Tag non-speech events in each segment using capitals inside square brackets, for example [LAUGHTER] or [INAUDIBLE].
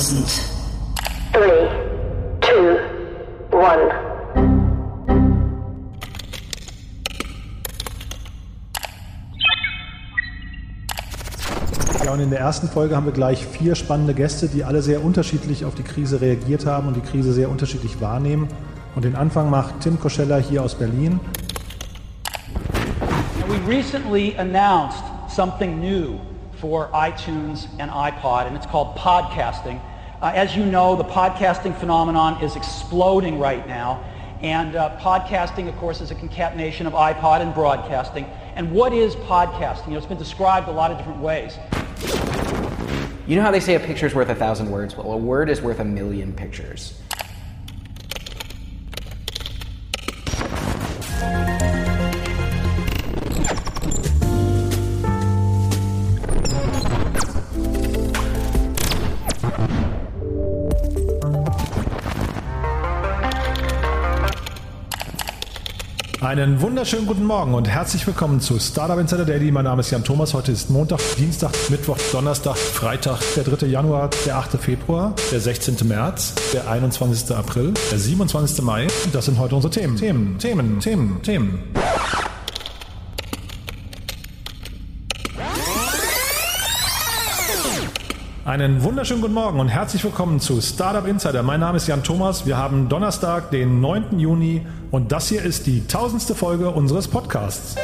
1000. Three, two, one. Ja, und in der ersten Folge haben wir gleich vier spannende Gäste, die alle sehr unterschiedlich auf die Krise reagiert haben und die Krise sehr unterschiedlich wahrnehmen. Und den Anfang macht Tim Koschella hier aus Berlin. We recently announced something new for iTunes and iPod, and it's called podcasting. Uh, as you know, the podcasting phenomenon is exploding right now. And uh, podcasting, of course, is a concatenation of iPod and broadcasting. And what is podcasting? You know, it's been described a lot of different ways. You know how they say a picture's worth a thousand words? Well, a word is worth a million pictures. Einen wunderschönen guten Morgen und herzlich willkommen zu Startup Insider Daily. Mein Name ist Jan Thomas. Heute ist Montag, Dienstag, Mittwoch, Donnerstag, Freitag, der 3. Januar, der 8. Februar, der 16. März, der 21. April, der 27. Mai. Und das sind heute unsere Themen. Themen, Themen, Themen, Themen. Einen wunderschönen guten Morgen und herzlich willkommen zu Startup Insider. Mein Name ist Jan Thomas. Wir haben Donnerstag, den 9. Juni und das hier ist die tausendste Folge unseres Podcasts.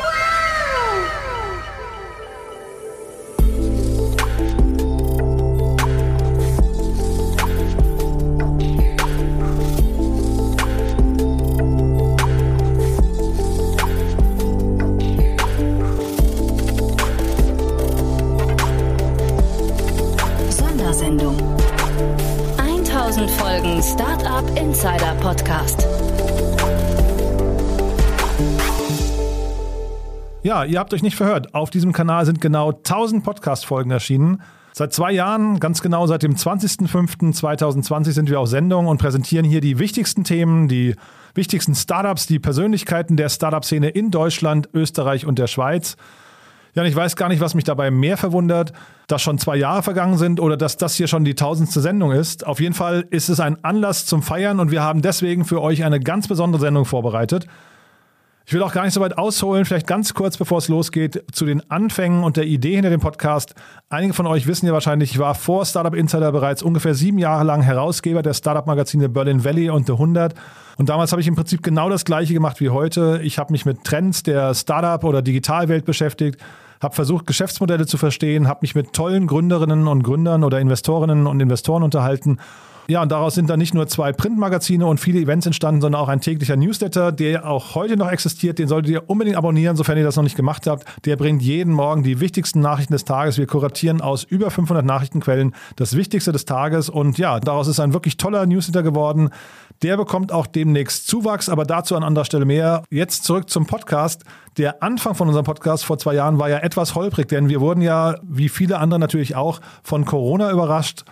Ja, ihr habt euch nicht verhört. Auf diesem Kanal sind genau 1000 Podcast-Folgen erschienen. Seit zwei Jahren, ganz genau seit dem 20.05.2020 sind wir auf Sendung und präsentieren hier die wichtigsten Themen, die wichtigsten Startups, die Persönlichkeiten der Startup-Szene in Deutschland, Österreich und der Schweiz. Ja, ich weiß gar nicht, was mich dabei mehr verwundert, dass schon zwei Jahre vergangen sind oder dass das hier schon die tausendste Sendung ist. Auf jeden Fall ist es ein Anlass zum Feiern und wir haben deswegen für euch eine ganz besondere Sendung vorbereitet. Ich will auch gar nicht so weit ausholen, vielleicht ganz kurz, bevor es losgeht, zu den Anfängen und der Idee hinter dem Podcast. Einige von euch wissen ja wahrscheinlich, ich war vor Startup Insider bereits ungefähr sieben Jahre lang Herausgeber der Startup-Magazine Berlin Valley und The 100. Und damals habe ich im Prinzip genau das Gleiche gemacht wie heute. Ich habe mich mit Trends der Startup- oder Digitalwelt beschäftigt, habe versucht, Geschäftsmodelle zu verstehen, habe mich mit tollen Gründerinnen und Gründern oder Investorinnen und Investoren unterhalten ja, und daraus sind dann nicht nur zwei Printmagazine und viele Events entstanden, sondern auch ein täglicher Newsletter, der auch heute noch existiert. Den solltet ihr unbedingt abonnieren, sofern ihr das noch nicht gemacht habt. Der bringt jeden Morgen die wichtigsten Nachrichten des Tages. Wir kuratieren aus über 500 Nachrichtenquellen das Wichtigste des Tages. Und ja, daraus ist ein wirklich toller Newsletter geworden. Der bekommt auch demnächst Zuwachs, aber dazu an anderer Stelle mehr. Jetzt zurück zum Podcast. Der Anfang von unserem Podcast vor zwei Jahren war ja etwas holprig, denn wir wurden ja, wie viele andere natürlich auch, von Corona überrascht.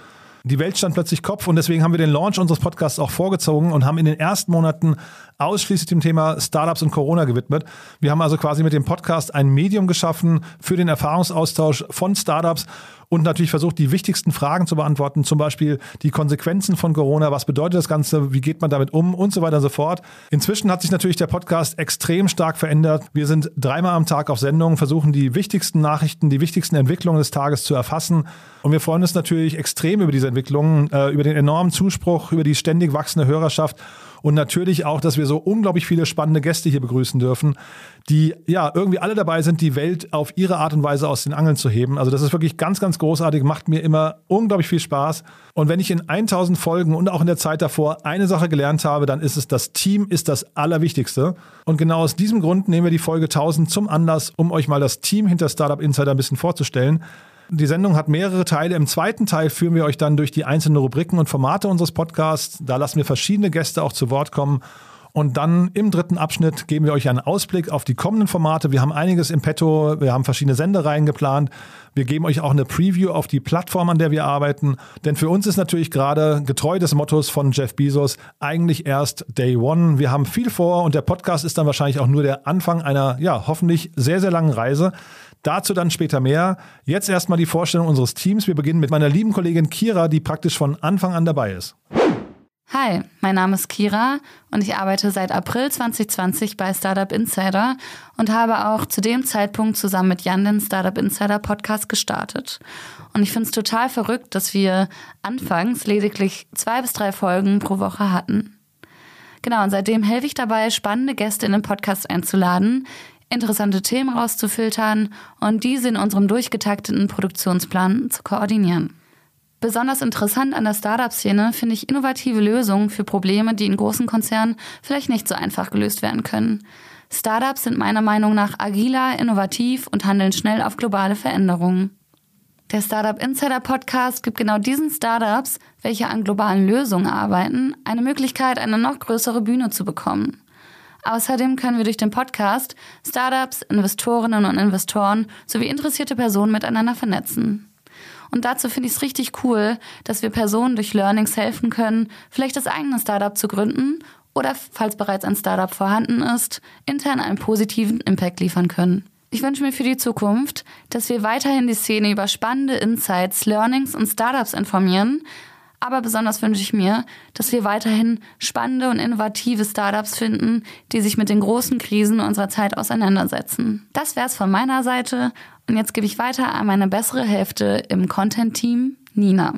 Die Welt stand plötzlich Kopf und deswegen haben wir den Launch unseres Podcasts auch vorgezogen und haben in den ersten Monaten ausschließlich dem Thema Startups und Corona gewidmet. Wir haben also quasi mit dem Podcast ein Medium geschaffen für den Erfahrungsaustausch von Startups und natürlich versucht, die wichtigsten Fragen zu beantworten, zum Beispiel die Konsequenzen von Corona, was bedeutet das Ganze, wie geht man damit um und so weiter und so fort. Inzwischen hat sich natürlich der Podcast extrem stark verändert. Wir sind dreimal am Tag auf Sendung, versuchen die wichtigsten Nachrichten, die wichtigsten Entwicklungen des Tages zu erfassen und wir freuen uns natürlich extrem über diese Entwicklungen, äh, über den enormen Zuspruch, über die ständig wachsende Hörerschaft und natürlich auch, dass wir so unglaublich viele spannende Gäste hier begrüßen dürfen, die ja irgendwie alle dabei sind, die Welt auf ihre Art und Weise aus den Angeln zu heben. Also das ist wirklich ganz, ganz großartig, macht mir immer unglaublich viel Spaß. Und wenn ich in 1000 Folgen und auch in der Zeit davor eine Sache gelernt habe, dann ist es, das Team ist das Allerwichtigste. Und genau aus diesem Grund nehmen wir die Folge 1000 zum Anlass, um euch mal das Team hinter Startup Insider ein bisschen vorzustellen. Die Sendung hat mehrere Teile. Im zweiten Teil führen wir euch dann durch die einzelnen Rubriken und Formate unseres Podcasts. Da lassen wir verschiedene Gäste auch zu Wort kommen. Und dann im dritten Abschnitt geben wir euch einen Ausblick auf die kommenden Formate. Wir haben einiges im Petto, wir haben verschiedene Sendereien geplant. Wir geben euch auch eine Preview auf die Plattform, an der wir arbeiten. Denn für uns ist natürlich gerade getreu des Mottos von Jeff Bezos eigentlich erst Day One. Wir haben viel vor und der Podcast ist dann wahrscheinlich auch nur der Anfang einer, ja, hoffentlich sehr, sehr langen Reise. Dazu dann später mehr. Jetzt erstmal die Vorstellung unseres Teams. Wir beginnen mit meiner lieben Kollegin Kira, die praktisch von Anfang an dabei ist. Hi, mein Name ist Kira und ich arbeite seit April 2020 bei Startup Insider und habe auch zu dem Zeitpunkt zusammen mit Jan den Startup Insider Podcast gestartet. Und ich finde es total verrückt, dass wir anfangs lediglich zwei bis drei Folgen pro Woche hatten. Genau, und seitdem helfe ich dabei, spannende Gäste in den Podcast einzuladen, interessante Themen rauszufiltern und diese in unserem durchgetakteten Produktionsplan zu koordinieren. Besonders interessant an der Startup-Szene finde ich innovative Lösungen für Probleme, die in großen Konzernen vielleicht nicht so einfach gelöst werden können. Startups sind meiner Meinung nach agiler, innovativ und handeln schnell auf globale Veränderungen. Der Startup Insider Podcast gibt genau diesen Startups, welche an globalen Lösungen arbeiten, eine Möglichkeit, eine noch größere Bühne zu bekommen. Außerdem können wir durch den Podcast Startups, Investorinnen und Investoren sowie interessierte Personen miteinander vernetzen. Und dazu finde ich es richtig cool, dass wir Personen durch Learnings helfen können, vielleicht das eigene Startup zu gründen oder, falls bereits ein Startup vorhanden ist, intern einen positiven Impact liefern können. Ich wünsche mir für die Zukunft, dass wir weiterhin die Szene über spannende Insights, Learnings und Startups informieren, aber besonders wünsche ich mir, dass wir weiterhin spannende und innovative Startups finden, die sich mit den großen Krisen unserer Zeit auseinandersetzen. Das wäre es von meiner Seite und jetzt gebe ich weiter an meine bessere Hälfte im Content-Team, Nina.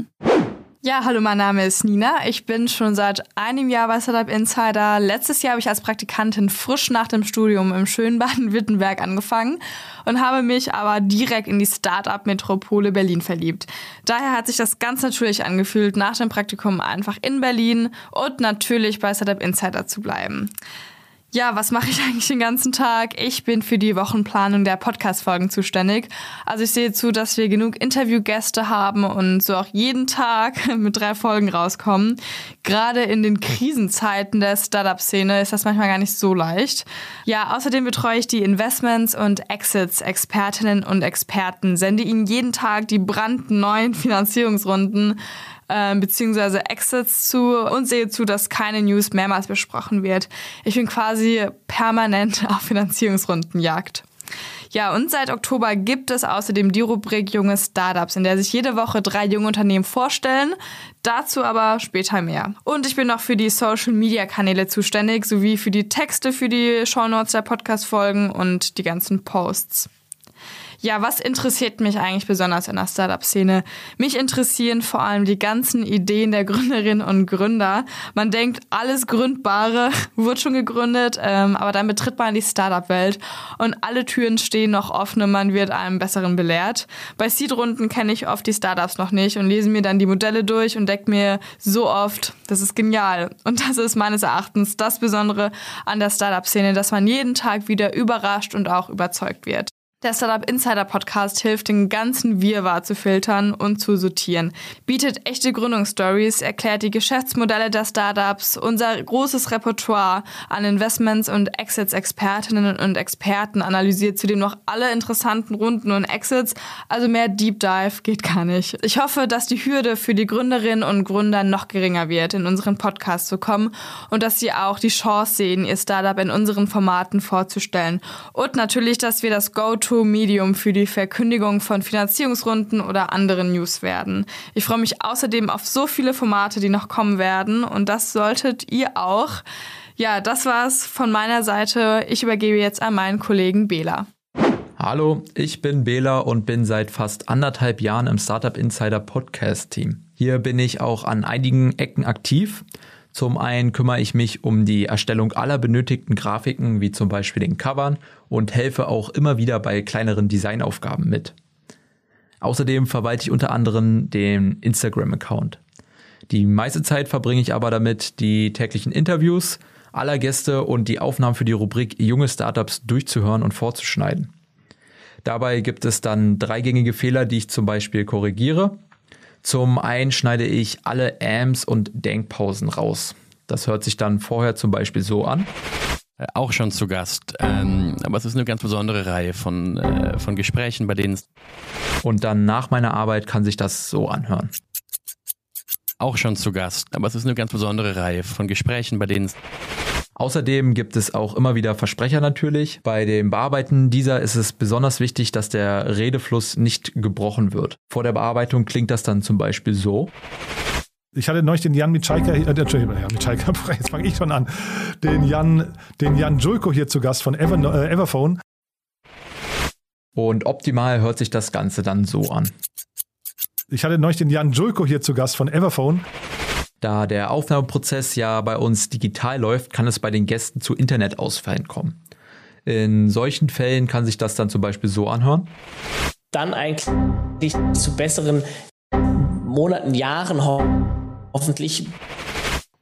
Ja, hallo, mein Name ist Nina. Ich bin schon seit einem Jahr bei Startup Insider. Letztes Jahr habe ich als Praktikantin frisch nach dem Studium im schönen Baden-Württemberg angefangen und habe mich aber direkt in die Startup-Metropole Berlin verliebt. Daher hat sich das ganz natürlich angefühlt, nach dem Praktikum einfach in Berlin und natürlich bei Startup Insider zu bleiben. Ja, was mache ich [LAUGHS] eigentlich den ganzen Tag? Ich bin für die Wochenplanung der Podcast-Folgen zuständig. Also ich sehe zu, dass wir genug Interviewgäste haben und so auch jeden Tag [LAUGHS] mit drei Folgen rauskommen. Gerade in den Krisenzeiten der Startup-Szene ist das manchmal gar nicht so leicht. Ja, außerdem betreue ich die Investments und Exits Expertinnen und Experten, sende ihnen jeden Tag die brandneuen [LAUGHS] Finanzierungsrunden äh, beziehungsweise Exits zu und sehe zu, dass keine News mehrmals besprochen wird. Ich bin quasi permanent auf Finanzierungsrundenjagd. Ja, und seit Oktober gibt es außerdem die Rubrik Junge Startups, in der sich jede Woche drei junge Unternehmen vorstellen. Dazu aber später mehr. Und ich bin noch für die Social Media Kanäle zuständig, sowie für die Texte für die Shownotes der Podcast-Folgen und die ganzen Posts. Ja, was interessiert mich eigentlich besonders in der Startup-Szene? Mich interessieren vor allem die ganzen Ideen der Gründerinnen und Gründer. Man denkt, alles Gründbare [LAUGHS] wird schon gegründet, ähm, aber dann betritt man die Startup-Welt und alle Türen stehen noch offen und man wird einem Besseren belehrt. Bei Seed-Runden kenne ich oft die Startups noch nicht und lese mir dann die Modelle durch und decke mir so oft, das ist genial. Und das ist meines Erachtens das Besondere an der Startup-Szene, dass man jeden Tag wieder überrascht und auch überzeugt wird. Der Startup Insider Podcast hilft, den ganzen Wirrwarr zu filtern und zu sortieren, bietet echte Gründungsstories, erklärt die Geschäftsmodelle der Startups, unser großes Repertoire an Investments und Exits Expertinnen und Experten analysiert zudem noch alle interessanten Runden und Exits, also mehr Deep Dive geht gar nicht. Ich hoffe, dass die Hürde für die Gründerinnen und Gründer noch geringer wird, in unseren Podcast zu kommen und dass sie auch die Chance sehen, ihr Startup in unseren Formaten vorzustellen. Und natürlich, dass wir das Go Go-To-Medium für die Verkündigung von Finanzierungsrunden oder anderen News werden. Ich freue mich außerdem auf so viele Formate, die noch kommen werden und das solltet ihr auch. Ja, das war's von meiner Seite. Ich übergebe jetzt an meinen Kollegen Bela. Hallo, ich bin Bela und bin seit fast anderthalb Jahren im Startup Insider Podcast Team. Hier bin ich auch an einigen Ecken aktiv. Zum einen kümmere ich mich um die Erstellung aller benötigten Grafiken, wie zum Beispiel den Covern, und helfe auch immer wieder bei kleineren Designaufgaben mit. Außerdem verwalte ich unter anderem den Instagram-Account. Die meiste Zeit verbringe ich aber damit, die täglichen Interviews aller Gäste und die Aufnahmen für die Rubrik Junge Startups durchzuhören und vorzuschneiden. Dabei gibt es dann dreigängige Fehler, die ich zum Beispiel korrigiere zum einen schneide ich alle Ams und Denkpausen raus. Das hört sich dann vorher zum Beispiel so an. Äh, auch schon zu Gast. Ähm, aber es ist eine ganz besondere Reihe von, äh, von Gesprächen, bei denen. Und dann nach meiner Arbeit kann sich das so anhören. Auch schon zu Gast. Aber es ist eine ganz besondere Reihe von Gesprächen, bei denen. Außerdem gibt es auch immer wieder Versprecher natürlich. Bei dem Bearbeiten dieser ist es besonders wichtig, dass der Redefluss nicht gebrochen wird. Vor der Bearbeitung klingt das dann zum Beispiel so. Ich hatte neulich den Jan Mitschaika, äh, Entschuldigung, Jan Mitschaika, [LAUGHS] jetzt fange ich schon an, den Jan, den Jan Julko hier zu Gast von Ever, äh, Everphone. Und optimal hört sich das Ganze dann so an. Ich hatte neulich den Jan Julko hier zu Gast von Everphone. Da der Aufnahmeprozess ja bei uns digital läuft, kann es bei den Gästen zu Internetausfällen kommen. In solchen Fällen kann sich das dann zum Beispiel so anhören. Dann eigentlich zu besseren Monaten, Jahren ho hoffentlich.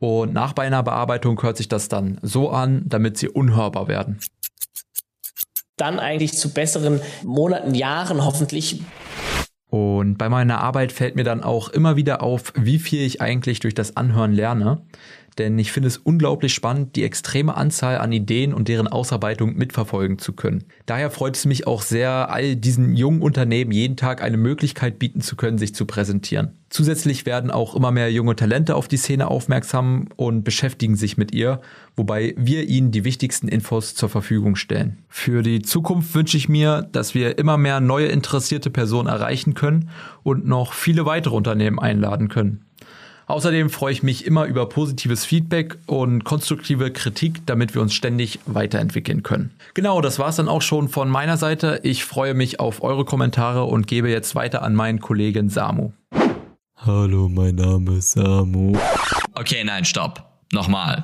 Und nach bei einer Bearbeitung hört sich das dann so an, damit sie unhörbar werden. Dann eigentlich zu besseren Monaten, Jahren hoffentlich. Und bei meiner Arbeit fällt mir dann auch immer wieder auf, wie viel ich eigentlich durch das Anhören lerne denn ich finde es unglaublich spannend, die extreme Anzahl an Ideen und deren Ausarbeitung mitverfolgen zu können. Daher freut es mich auch sehr, all diesen jungen Unternehmen jeden Tag eine Möglichkeit bieten zu können, sich zu präsentieren. Zusätzlich werden auch immer mehr junge Talente auf die Szene aufmerksam und beschäftigen sich mit ihr, wobei wir ihnen die wichtigsten Infos zur Verfügung stellen. Für die Zukunft wünsche ich mir, dass wir immer mehr neue interessierte Personen erreichen können und noch viele weitere Unternehmen einladen können. Außerdem freue ich mich immer über positives Feedback und konstruktive Kritik, damit wir uns ständig weiterentwickeln können. Genau, das war es dann auch schon von meiner Seite. Ich freue mich auf eure Kommentare und gebe jetzt weiter an meinen Kollegen Samu. Hallo, mein Name ist Samu. Okay, nein, stopp. Nochmal.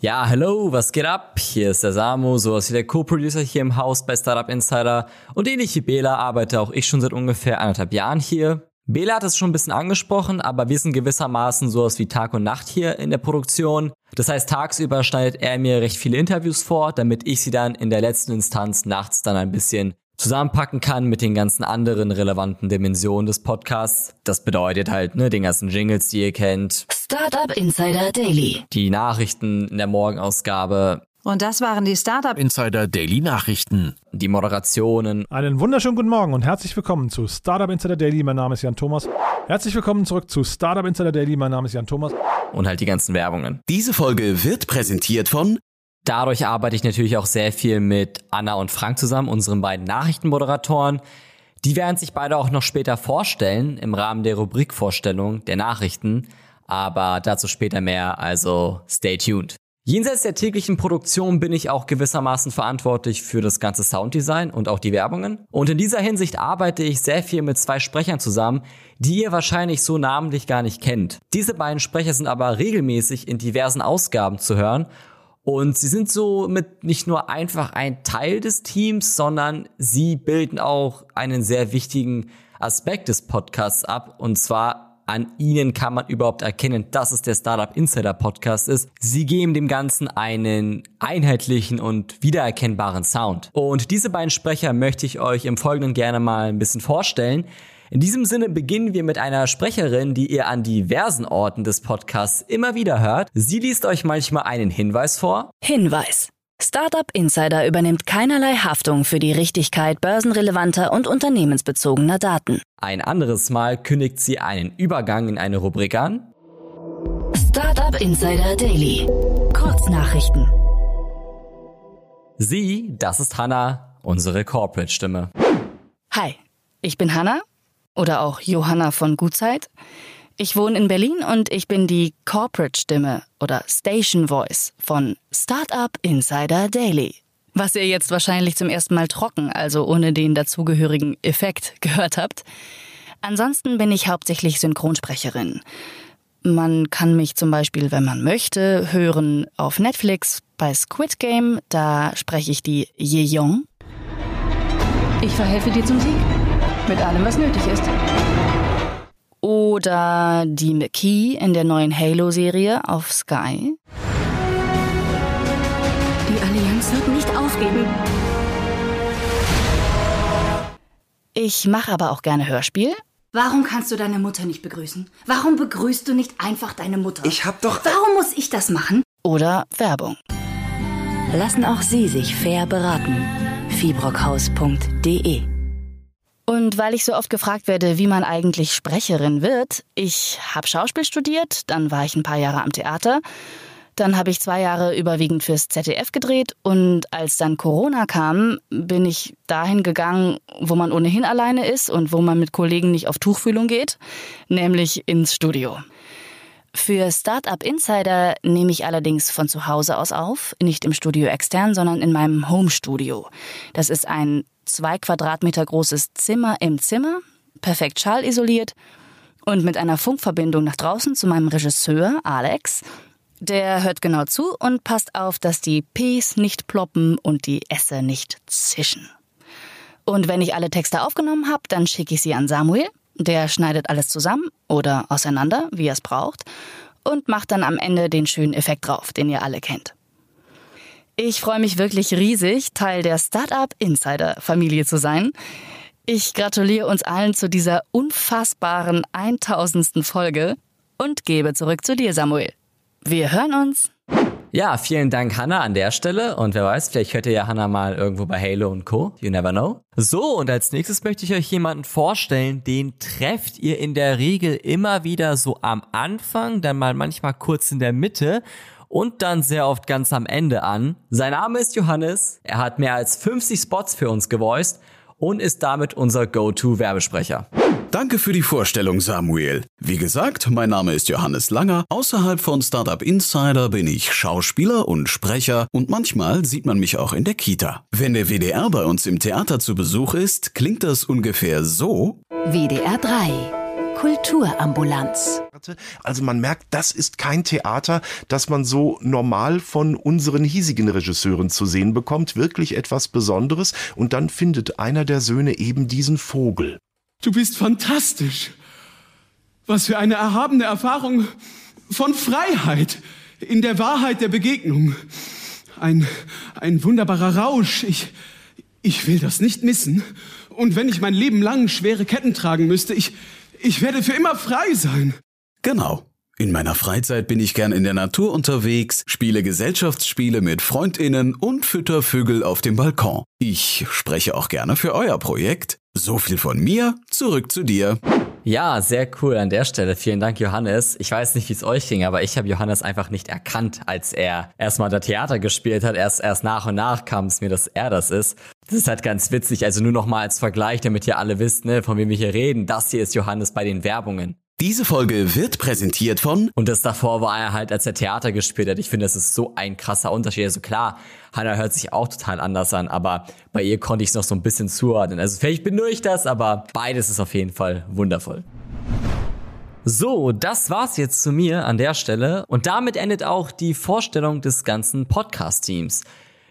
Ja, hallo, was geht ab? Hier ist der Samu, sowas wie der Co-Producer hier im Haus bei Startup Insider. Und ähnlich wie Bela arbeite auch ich schon seit ungefähr anderthalb Jahren hier. Bela hat es schon ein bisschen angesprochen, aber wir sind gewissermaßen sowas wie Tag und Nacht hier in der Produktion. Das heißt, tagsüber schneidet er mir recht viele Interviews vor, damit ich sie dann in der letzten Instanz nachts dann ein bisschen zusammenpacken kann mit den ganzen anderen relevanten Dimensionen des Podcasts. Das bedeutet halt, ne, den ganzen Jingles, die ihr kennt. Startup Insider Daily. Die Nachrichten in der Morgenausgabe, und das waren die Startup Insider Daily Nachrichten. Die Moderationen. Einen wunderschönen guten Morgen und herzlich willkommen zu Startup Insider Daily. Mein Name ist Jan Thomas. Herzlich willkommen zurück zu Startup Insider Daily. Mein Name ist Jan Thomas. Und halt die ganzen Werbungen. Diese Folge wird präsentiert von Dadurch arbeite ich natürlich auch sehr viel mit Anna und Frank zusammen, unseren beiden Nachrichtenmoderatoren. Die werden sich beide auch noch später vorstellen im Rahmen der Rubrikvorstellung der Nachrichten. Aber dazu später mehr, also stay tuned. Jenseits der täglichen Produktion bin ich auch gewissermaßen verantwortlich für das ganze Sounddesign und auch die Werbungen. Und in dieser Hinsicht arbeite ich sehr viel mit zwei Sprechern zusammen, die ihr wahrscheinlich so namentlich gar nicht kennt. Diese beiden Sprecher sind aber regelmäßig in diversen Ausgaben zu hören und sie sind somit nicht nur einfach ein Teil des Teams, sondern sie bilden auch einen sehr wichtigen Aspekt des Podcasts ab und zwar an ihnen kann man überhaupt erkennen, dass es der Startup Insider Podcast ist. Sie geben dem Ganzen einen einheitlichen und wiedererkennbaren Sound. Und diese beiden Sprecher möchte ich euch im Folgenden gerne mal ein bisschen vorstellen. In diesem Sinne beginnen wir mit einer Sprecherin, die ihr an diversen Orten des Podcasts immer wieder hört. Sie liest euch manchmal einen Hinweis vor. Hinweis. Startup Insider übernimmt keinerlei Haftung für die Richtigkeit börsenrelevanter und unternehmensbezogener Daten. Ein anderes Mal kündigt sie einen Übergang in eine Rubrik an. Startup Insider Daily. Kurznachrichten. Sie, das ist Hannah, unsere Corporate-Stimme. Hi, ich bin Hannah oder auch Johanna von Gutzeit. Ich wohne in Berlin und ich bin die Corporate-Stimme oder Station Voice von Startup Insider Daily. Was ihr jetzt wahrscheinlich zum ersten Mal trocken, also ohne den dazugehörigen Effekt [LAUGHS] gehört habt. Ansonsten bin ich hauptsächlich Synchronsprecherin. Man kann mich zum Beispiel, wenn man möchte, hören auf Netflix bei Squid Game. Da spreche ich die Yejong. Ich verhelfe dir zum Sieg. Mit allem, was nötig ist. Oder die McKee in der neuen Halo-Serie auf Sky. Die Allianz wird nicht aufgeben. Ich mache aber auch gerne Hörspiel. Warum kannst du deine Mutter nicht begrüßen? Warum begrüßt du nicht einfach deine Mutter? Ich hab doch. Warum muss ich das machen? Oder Werbung. Lassen auch Sie sich fair beraten. Fibrockhaus.de Und weil ich so oft gefragt werde, wie man eigentlich Sprecherin wird, ich habe Schauspiel studiert, dann war ich ein paar Jahre am Theater, dann habe ich zwei Jahre überwiegend fürs ZDF gedreht und als dann Corona kam, bin ich dahin gegangen, wo man ohnehin alleine ist und wo man mit Kollegen nicht auf Tuchfühlung geht, nämlich ins Studio. Für Startup Insider nehme ich allerdings von zu Hause aus auf, nicht im Studio extern, sondern in meinem Home-Studio. Das ist ein zwei Quadratmeter großes Zimmer im Zimmer, perfekt schallisoliert und mit einer Funkverbindung nach draußen zu meinem Regisseur Alex. Der hört genau zu und passt auf, dass die Ps nicht ploppen und die Esse nicht zischen. Und wenn ich alle Texte aufgenommen habe, dann schicke ich sie an Samuel. Der schneidet alles zusammen oder auseinander, wie er es braucht, und macht dann am Ende den schönen Effekt drauf, den ihr alle kennt. Ich freue mich wirklich riesig, Teil der Startup Insider Familie zu sein. Ich gratuliere uns allen zu dieser unfassbaren 1000. Folge und gebe zurück zu dir, Samuel. Wir hören uns. Ja, vielen Dank, Hannah, an der Stelle. Und wer weiß, vielleicht hört ihr ja Hannah mal irgendwo bei Halo und Co. You never know. So, und als nächstes möchte ich euch jemanden vorstellen, den trefft ihr in der Regel immer wieder so am Anfang, dann mal manchmal kurz in der Mitte und dann sehr oft ganz am Ende an. Sein Name ist Johannes. Er hat mehr als 50 Spots für uns gevoiced und ist damit unser Go-To-Werbesprecher. Danke für die Vorstellung, Samuel. Wie gesagt, mein Name ist Johannes Langer. Außerhalb von Startup Insider bin ich Schauspieler und Sprecher und manchmal sieht man mich auch in der Kita. Wenn der WDR bei uns im Theater zu Besuch ist, klingt das ungefähr so. WDR 3 Kulturambulanz. Also man merkt, das ist kein Theater, das man so normal von unseren hiesigen Regisseuren zu sehen bekommt. Wirklich etwas Besonderes. Und dann findet einer der Söhne eben diesen Vogel. Du bist fantastisch. Was für eine erhabene Erfahrung von Freiheit in der Wahrheit der Begegnung. Ein, ein wunderbarer Rausch. Ich, ich will das nicht missen. Und wenn ich mein Leben lang schwere Ketten tragen müsste, ich, ich werde für immer frei sein. Genau. In meiner Freizeit bin ich gern in der Natur unterwegs, spiele Gesellschaftsspiele mit Freundinnen und fütter Vögel auf dem Balkon. Ich spreche auch gerne für euer Projekt. So viel von mir, zurück zu dir. Ja, sehr cool an der Stelle. Vielen Dank, Johannes. Ich weiß nicht, wie es euch ging, aber ich habe Johannes einfach nicht erkannt, als er erstmal da Theater gespielt hat. Erst, erst nach und nach kam es mir, dass er das ist. Das ist halt ganz witzig. Also nur noch mal als Vergleich, damit ihr alle wisst, ne, von wem wir hier reden. Das hier ist Johannes bei den Werbungen. Diese Folge wird präsentiert von. Und das davor war er halt, als er Theater gespielt hat. Ich finde, das ist so ein krasser Unterschied. Also klar, Hannah hört sich auch total anders an, aber bei ihr konnte ich es noch so ein bisschen zuordnen. Also vielleicht bin nur ich das, aber beides ist auf jeden Fall wundervoll. So, das war's jetzt zu mir an der Stelle und damit endet auch die Vorstellung des ganzen Podcast-Teams.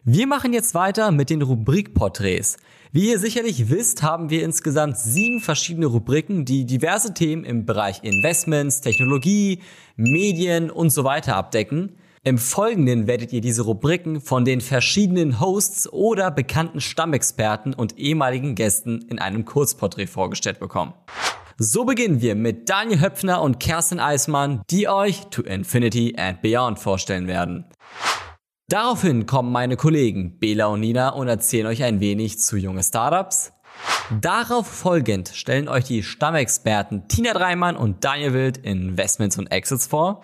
Wir machen jetzt weiter mit den Rubrikporträts. Wie ihr sicherlich wisst, haben wir insgesamt sieben verschiedene Rubriken, die diverse Themen im Bereich Investments, Technologie, Medien und so weiter abdecken. Im Folgenden werdet ihr diese Rubriken von den verschiedenen Hosts oder bekannten Stammexperten und ehemaligen Gästen in einem Kurzporträt vorgestellt bekommen. So beginnen wir mit Daniel Höpfner und Kerstin Eismann, die euch To Infinity and Beyond vorstellen werden. Daraufhin kommen meine Kollegen Bela und Nina und erzählen euch ein wenig zu junge Startups. Darauf folgend stellen euch die Stammexperten Tina Dreimann und Daniel Wild Investments und Exits vor.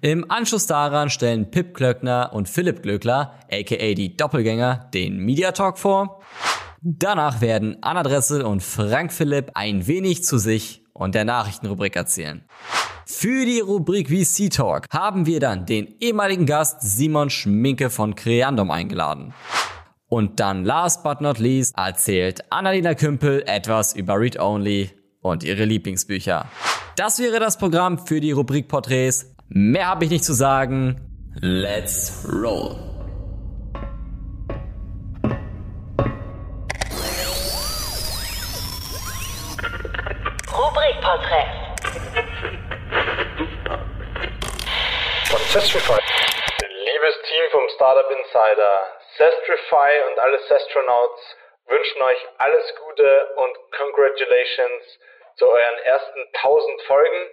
Im Anschluss daran stellen Pip Klöckner und Philipp Glöckler, aka die Doppelgänger, den Media Talk vor. Danach werden Anna Dressel und Frank Philipp ein wenig zu sich und der Nachrichtenrubrik erzählen. Für die Rubrik VC Talk haben wir dann den ehemaligen Gast Simon Schminke von Creandum eingeladen. Und dann last but not least erzählt Annalena Kümpel etwas über Read Only und ihre Lieblingsbücher. Das wäre das Programm für die Rubrik Porträts. Mehr habe ich nicht zu sagen. Let's roll. Rubrikporträt. Von Sestrify. Liebes Team vom Startup Insider, Sestrify und alle Sestronauts wünschen euch alles Gute und Congratulations zu euren ersten 1000 Folgen.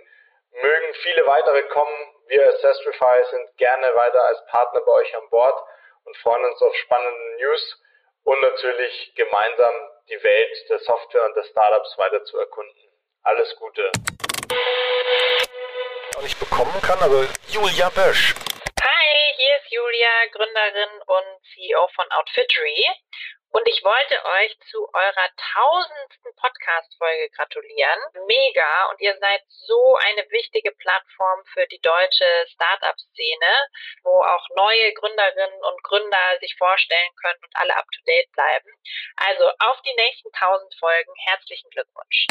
Mögen viele weitere kommen. Wir als Sestrify sind gerne weiter als Partner bei euch an Bord und freuen uns auf spannende News und natürlich gemeinsam die Welt der Software und der Startups weiter zu erkunden. Alles Gute. Und ich bekommen kann, also Julia Bösch. Hi, hier ist Julia, Gründerin und CEO von Outfittery. Und ich wollte euch zu eurer tausendsten Podcast-Folge gratulieren. Mega. Und ihr seid so eine wichtige Plattform für die deutsche Startup-Szene, wo auch neue Gründerinnen und Gründer sich vorstellen können und alle up to date bleiben. Also auf die nächsten tausend Folgen. Herzlichen Glückwunsch.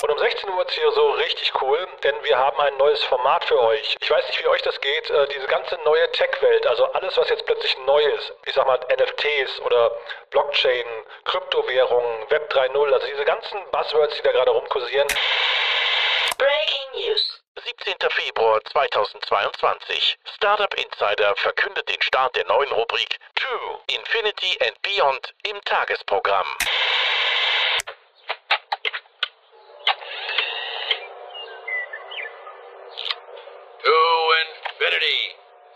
Und um 16 Uhr ist hier so richtig cool, denn wir haben ein neues Format für euch. Ich weiß nicht, wie euch das geht, äh, diese ganze neue Tech-Welt, also alles, was jetzt plötzlich neu ist, ich sag mal NFTs oder Blockchain, Kryptowährungen, Web 3.0, also diese ganzen Buzzwords, die da gerade rumkursieren. Breaking News. 17. Februar 2022. Startup Insider verkündet den Start der neuen Rubrik True, Infinity and Beyond im Tagesprogramm. To infinity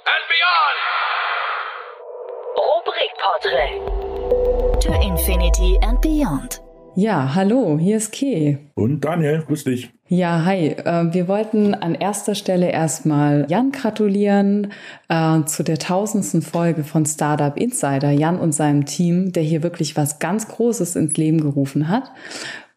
and beyond! Rubrikporträt. To Infinity and Beyond. Ja, hallo, hier ist Kay. Und Daniel, grüß dich. Ja, hi. Äh, wir wollten an erster Stelle erstmal Jan gratulieren äh, zu der tausendsten Folge von Startup Insider. Jan und seinem Team, der hier wirklich was ganz Großes ins Leben gerufen hat.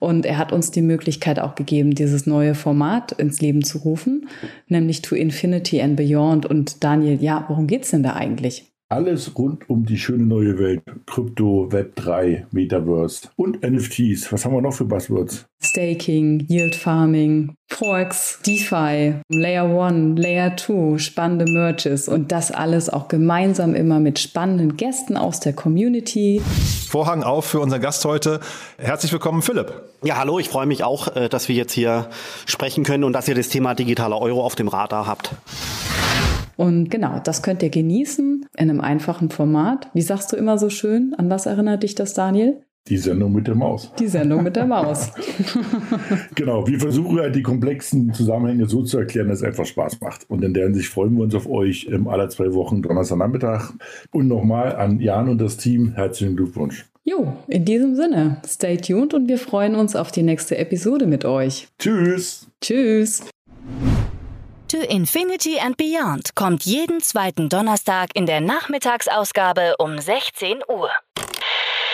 Und er hat uns die Möglichkeit auch gegeben, dieses neue Format ins Leben zu rufen, nämlich To Infinity and Beyond. Und Daniel, ja, worum geht's denn da eigentlich? Alles rund um die schöne neue Welt. Krypto, Web 3, Metaverse und NFTs. Was haben wir noch für Buzzwords? Staking, Yield Farming, Forks, DeFi, Layer 1, Layer 2, spannende Merges und das alles auch gemeinsam immer mit spannenden Gästen aus der Community. Vorhang auf für unseren Gast heute. Herzlich willkommen, Philipp. Ja, hallo, ich freue mich auch, äh, dass wir jetzt hier sprechen können und dass ihr das Thema digitaler Euro auf dem Radar habt. Und genau, das könnt ihr genießen in einem einfachen Format. Wie sagst du immer so schön? An was erinnert dich das, Daniel? Die Sendung mit der Maus. Die Sendung mit der Maus. [LAUGHS] [LAUGHS] genau, wir versuchen halt die komplexen Zusammenhänge so zu erklären, dass es einfach Spaß macht. Und in der Hinsicht freuen wir uns auf euch ähm, alle zwei Wochen Donnerstagnachmittag. Und nochmal an Jan und das Team herzlichen Glückwunsch. Jo, in diesem Sinne, stay tuned und wir freuen uns auf die nächste Episode mit euch. Tschüss. Tschüss. To Infinity and Beyond kommt jeden zweiten Donnerstag in der Nachmittagsausgabe um 16 Uhr.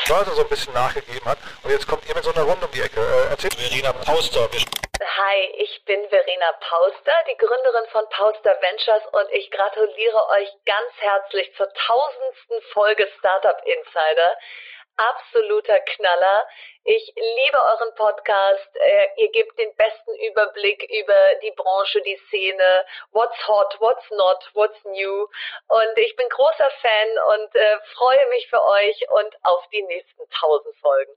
Börse so ein bisschen nachgegeben hat. Und jetzt kommt ihr mit so einer Runde um die Ecke. Äh, erzählt Verena Pauster. Hi, ich bin Verena Pauster, die Gründerin von Pauster Ventures und ich gratuliere euch ganz herzlich zur tausendsten Folge Startup Insider. Absoluter Knaller. Ich liebe euren Podcast. Äh, ihr gebt den besten Überblick über die Branche, die Szene, what's hot, what's not, what's new. Und ich bin großer Fan und äh, freue mich für euch und auf die nächsten tausend Folgen.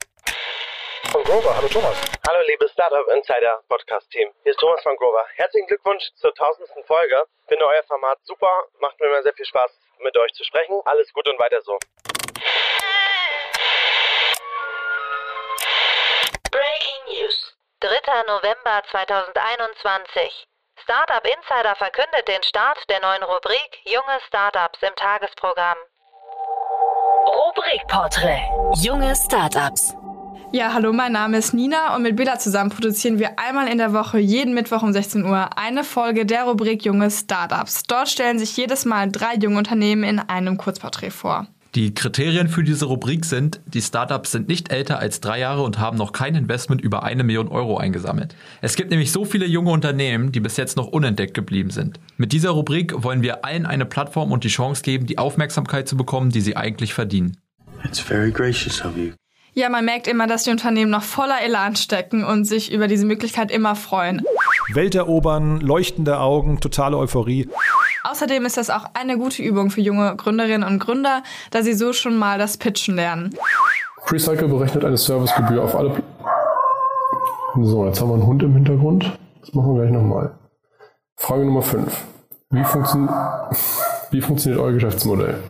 Von Grover, hallo Thomas. Hallo liebes Startup Insider Podcast Team. Hier ist Thomas von Grover. Herzlichen Glückwunsch zur tausendsten Folge. Finde euer Format super, macht mir immer sehr viel Spaß mit euch zu sprechen. Alles gut und weiter so. 3. November 2021. Startup Insider verkündet den Start der neuen Rubrik Junge Startups im Tagesprogramm. Rubrikporträt. Junge Startups. Ja, hallo, mein Name ist Nina und mit Bela zusammen produzieren wir einmal in der Woche jeden Mittwoch um 16 Uhr eine Folge der Rubrik Junge Startups. Dort stellen sich jedes Mal drei junge Unternehmen in einem Kurzporträt vor. Die Kriterien für diese Rubrik sind, die Startups sind nicht älter als drei Jahre und haben noch kein Investment über eine Million Euro eingesammelt. Es gibt nämlich so viele junge Unternehmen, die bis jetzt noch unentdeckt geblieben sind. Mit dieser Rubrik wollen wir allen eine Plattform und die Chance geben, die Aufmerksamkeit zu bekommen, die sie eigentlich verdienen. It's very gracious of you. Ja, man merkt immer, dass die Unternehmen noch voller Elan stecken und sich über diese Möglichkeit immer freuen. Welt erobern, leuchtende Augen, totale Euphorie. Außerdem ist das auch eine gute Übung für junge Gründerinnen und Gründer, da sie so schon mal das Pitchen lernen. Precycle berechnet eine Servicegebühr auf alle. So, jetzt haben wir einen Hund im Hintergrund. Das machen wir gleich nochmal. Frage Nummer 5. Wie, funktio [LAUGHS] wie funktioniert euer Geschäftsmodell?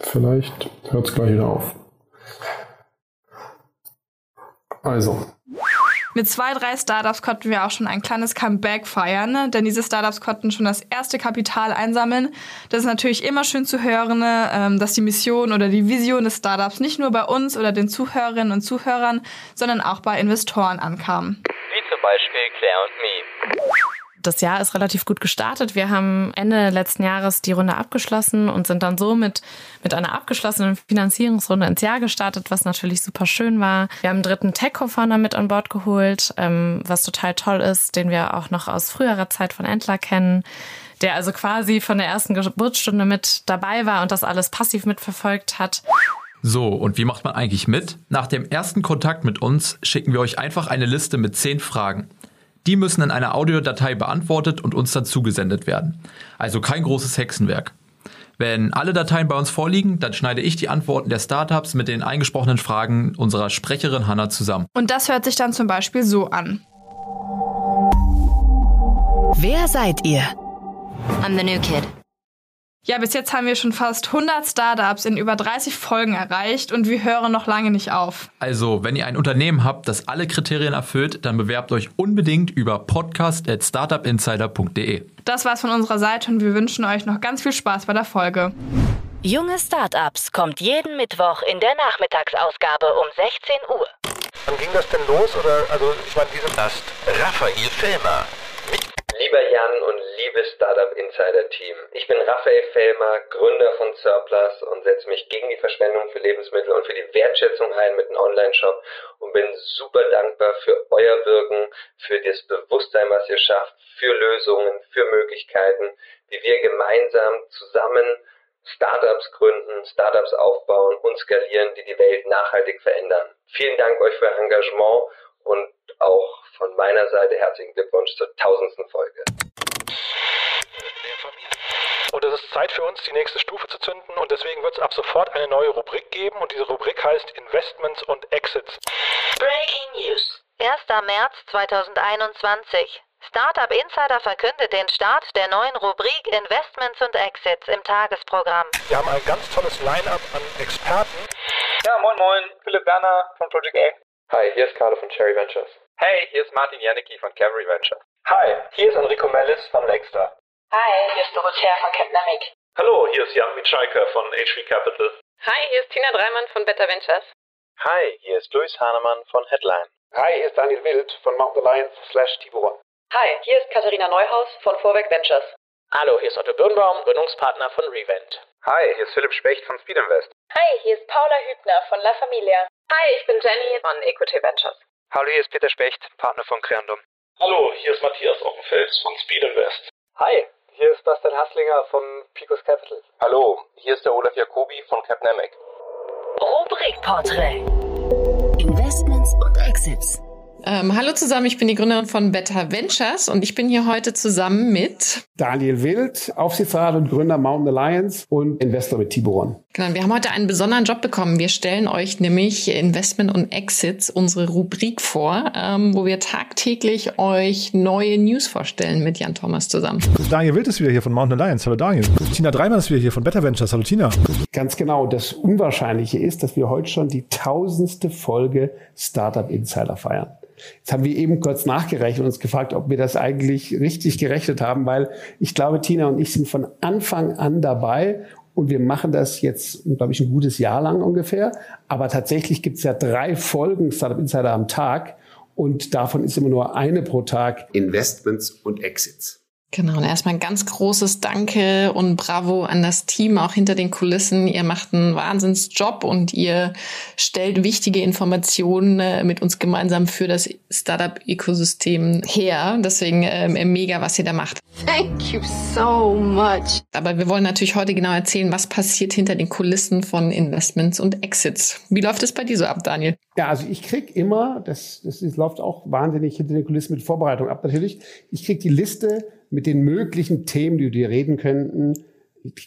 Vielleicht hört es gleich wieder auf. Also, Mit zwei, drei Startups konnten wir auch schon ein kleines Comeback feiern, ne? denn diese Startups konnten schon das erste Kapital einsammeln. Das ist natürlich immer schön zu hören, ne? ähm, dass die Mission oder die Vision des Startups nicht nur bei uns oder den Zuhörerinnen und Zuhörern, sondern auch bei Investoren ankam. Wie zum Beispiel Claire und Me das Jahr ist relativ gut gestartet. Wir haben Ende letzten Jahres die Runde abgeschlossen und sind dann so mit, mit einer abgeschlossenen Finanzierungsrunde ins Jahr gestartet, was natürlich super schön war. Wir haben einen dritten Tech-Co-Founder mit an Bord geholt, ähm, was total toll ist, den wir auch noch aus früherer Zeit von Entler kennen der also quasi von der ersten Geburtsstunde mit dabei war und das alles passiv mitverfolgt hat. So, und wie macht man eigentlich mit? Nach dem ersten Kontakt mit uns schicken wir euch einfach eine Liste mit zehn Fragen. Die müssen in einer Audiodatei beantwortet und uns dann zugesendet werden. Also kein großes Hexenwerk. Wenn alle Dateien bei uns vorliegen, dann schneide ich die Antworten der Startups mit den eingesprochenen Fragen unserer Sprecherin Hanna zusammen. Und das hört sich dann zum Beispiel so an. Wer seid ihr? I'm the new kid. Ja, bis jetzt haben wir schon fast 100 Startups in über 30 Folgen erreicht und wir hören noch lange nicht auf. Also, wenn ihr ein Unternehmen habt, das alle Kriterien erfüllt, dann bewerbt euch unbedingt über podcast@startupinsider.de. Das war's von unserer Seite und wir wünschen euch noch ganz viel Spaß bei der Folge. Junge Startups kommt jeden Mittwoch in der Nachmittagsausgabe um 16 Uhr. Wann ging das denn los? Oder also ich meine, diese Gast Raphael Fellmer. Lieber Jan und liebes Startup Insider Team, ich bin Raphael Fellmer, Gründer von Surplus und setze mich gegen die Verschwendung für Lebensmittel und für die Wertschätzung ein mit einem Online-Shop und bin super dankbar für euer Wirken, für das Bewusstsein, was ihr schafft, für Lösungen, für Möglichkeiten, wie wir gemeinsam zusammen Startups gründen, Startups aufbauen und skalieren, die die Welt nachhaltig verändern. Vielen Dank euch für euer Engagement und auch von meiner Seite herzlichen Glückwunsch zur tausendsten Folge. Und es ist Zeit für uns, die nächste Stufe zu zünden und deswegen wird es ab sofort eine neue Rubrik geben und diese Rubrik heißt Investments und Exits. Breaking News. 1. März 2021. Startup Insider verkündet den Start der neuen Rubrik Investments und Exits im Tagesprogramm. Wir haben ein ganz tolles Line-up an Experten. Ja, moin moin, Philipp Werner von Project A. Hi, hier ist Carlo von Cherry Ventures. Hey, hier ist Martin Janicki von Cavalry Ventures. Hi, hier ist Enrico Mellis von Lakestar. Hi, hier ist Dorothea von Capnamic. Hallo, hier ist Jan Mitschaiker von HV Capital. Hi, hier ist Tina Dreimann von Better Ventures. Hi, hier ist Luis Hahnemann von Headline. Hi, hier ist Daniel Wild von Mountain Alliance slash Tiburon. Hi, hier ist Katharina Neuhaus von Vorwerk Ventures. Hallo, hier ist Otto Birnbaum, Gründungspartner von Revent. Hi, hier ist Philipp Specht von Speed Invest. Hi, hier ist Paula Hübner von La Familia. Hi, ich bin Jenny von Equity Ventures. Hallo, hier ist Peter Specht, Partner von Creandum. Hallo, hier ist Matthias Ockenfels von Speed Invest. Hi, hier ist Bastian Hasslinger von Picos Capital. Hallo, hier ist der Olaf Jacobi von Capnamic. Rubrikporträt. Investments und Exits. Ähm, hallo zusammen, ich bin die Gründerin von Better Ventures und ich bin hier heute zusammen mit Daniel Wild, Aufsichtsrat und Gründer Mountain Alliance und Investor mit Tiburon. Genau, wir haben heute einen besonderen Job bekommen. Wir stellen euch nämlich Investment und Exits, unsere Rubrik vor, ähm, wo wir tagtäglich euch neue News vorstellen mit Jan Thomas zusammen. Daniel Wild ist wieder hier von Mountain Alliance. Hallo Daniel. Tina Dreimann ist wieder hier von Better Ventures. Hallo Tina. Ganz genau. Das Unwahrscheinliche ist, dass wir heute schon die tausendste Folge Startup Insider feiern. Jetzt haben wir eben kurz nachgerechnet und uns gefragt, ob wir das eigentlich richtig gerechnet haben, weil ich glaube, Tina und ich sind von Anfang an dabei und wir machen das jetzt, glaube ich, ein gutes Jahr lang ungefähr. Aber tatsächlich gibt es ja drei Folgen Startup Insider am Tag und davon ist immer nur eine pro Tag Investments und Exits. Genau, und erstmal ein ganz großes Danke und Bravo an das Team auch hinter den Kulissen. Ihr macht einen Wahnsinnsjob und ihr stellt wichtige Informationen äh, mit uns gemeinsam für das Startup-Ökosystem her. Deswegen äh, mega, was ihr da macht. Thank you so much. Aber wir wollen natürlich heute genau erzählen, was passiert hinter den Kulissen von Investments und Exits. Wie läuft es bei dir so ab, Daniel? Ja, also ich krieg immer, das, das, das läuft auch wahnsinnig hinter den Kulissen mit Vorbereitung ab natürlich, ich krieg die Liste mit den möglichen Themen, die wir reden könnten,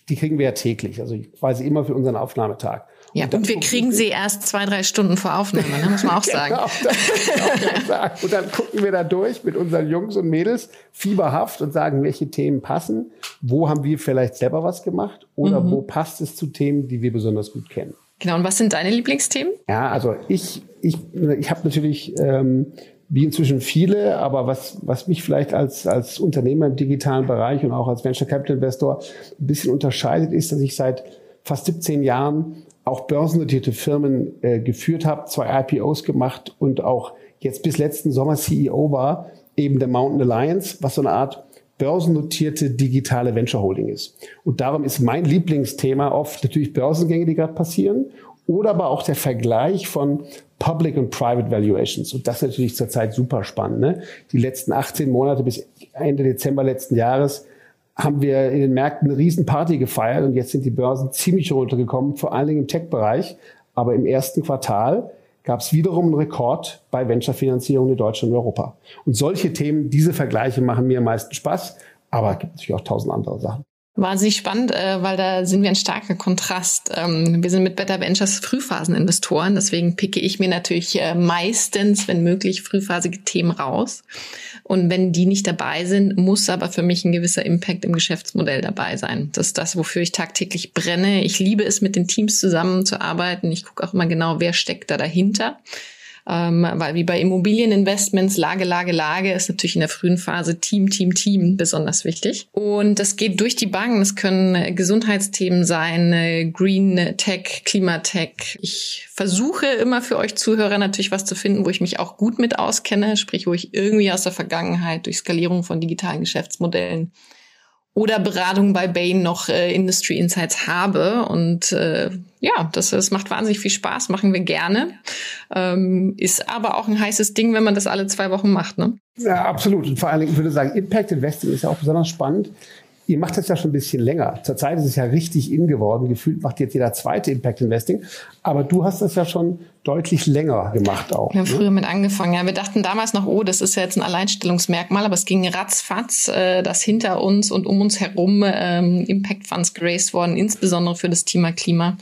die kriegen wir ja täglich, also quasi immer für unseren Aufnahmetag. Ja, und, und wir kriegen sie erst zwei, drei Stunden vor Aufnahme, ne, muss man auch [LAUGHS] sagen. genau, das [LAUGHS] sagen. Und dann gucken wir da durch mit unseren Jungs und Mädels fieberhaft und sagen, welche Themen passen, wo haben wir vielleicht selber was gemacht oder mhm. wo passt es zu Themen, die wir besonders gut kennen. Genau, und was sind deine Lieblingsthemen? Ja, also ich, ich, ich habe natürlich ähm, wie inzwischen viele, aber was, was mich vielleicht als, als Unternehmer im digitalen Bereich und auch als Venture Capital Investor ein bisschen unterscheidet, ist, dass ich seit fast 17 Jahren auch börsennotierte Firmen äh, geführt habe, zwei IPOs gemacht und auch jetzt bis letzten Sommer CEO war, eben der Mountain Alliance, was so eine Art börsennotierte digitale Venture Holding ist. Und darum ist mein Lieblingsthema oft natürlich Börsengänge, die gerade passieren, oder aber auch der Vergleich von Public und Private Valuations. Und das ist natürlich zurzeit super spannend. Ne? Die letzten 18 Monate bis Ende Dezember letzten Jahres haben wir in den Märkten eine Riesenparty gefeiert und jetzt sind die Börsen ziemlich runtergekommen, vor allen Dingen im Tech-Bereich. Aber im ersten Quartal gab es wiederum einen Rekord bei Venture-Finanzierung in Deutschland und Europa. Und solche Themen, diese Vergleiche machen mir am meisten Spaß, aber es gibt natürlich auch tausend andere Sachen. Wahnsinnig spannend, äh, weil da sind wir ein starker Kontrast. Ähm, wir sind mit Better Ventures Frühphaseninvestoren, deswegen picke ich mir natürlich äh, meistens, wenn möglich, frühphasige Themen raus. Und wenn die nicht dabei sind, muss aber für mich ein gewisser Impact im Geschäftsmodell dabei sein. Das ist das, wofür ich tagtäglich brenne. Ich liebe es, mit den Teams zusammenzuarbeiten. Ich gucke auch immer genau, wer steckt da dahinter ähm, weil wie bei Immobilieninvestments Lage, Lage, Lage ist natürlich in der frühen Phase Team, Team, Team besonders wichtig. Und das geht durch die Banken. Es können Gesundheitsthemen sein, äh, Green Tech, Klimatech. Ich versuche immer für euch Zuhörer natürlich was zu finden, wo ich mich auch gut mit auskenne, sprich, wo ich irgendwie aus der Vergangenheit durch Skalierung von digitalen Geschäftsmodellen oder Beratung bei Bain noch äh, Industry Insights habe. Und äh, ja, das, das macht wahnsinnig viel Spaß, machen wir gerne. Ähm, ist aber auch ein heißes Ding, wenn man das alle zwei Wochen macht. Ne? Ja, absolut. Und vor allen Dingen, ich würde sagen, Impact Investing ist ja auch besonders spannend. Ihr macht das ja schon ein bisschen länger. Zurzeit ist es ja richtig in geworden. Gefühlt macht jetzt jeder zweite Impact Investing. Aber du hast das ja schon deutlich länger gemacht auch. Wir haben ne? früher mit angefangen. Ja, wir dachten damals noch, oh, das ist ja jetzt ein Alleinstellungsmerkmal, aber es ging ratzfatz, äh, dass hinter uns und um uns herum ähm, Impact Funds geraced worden, insbesondere für das Thema Klima.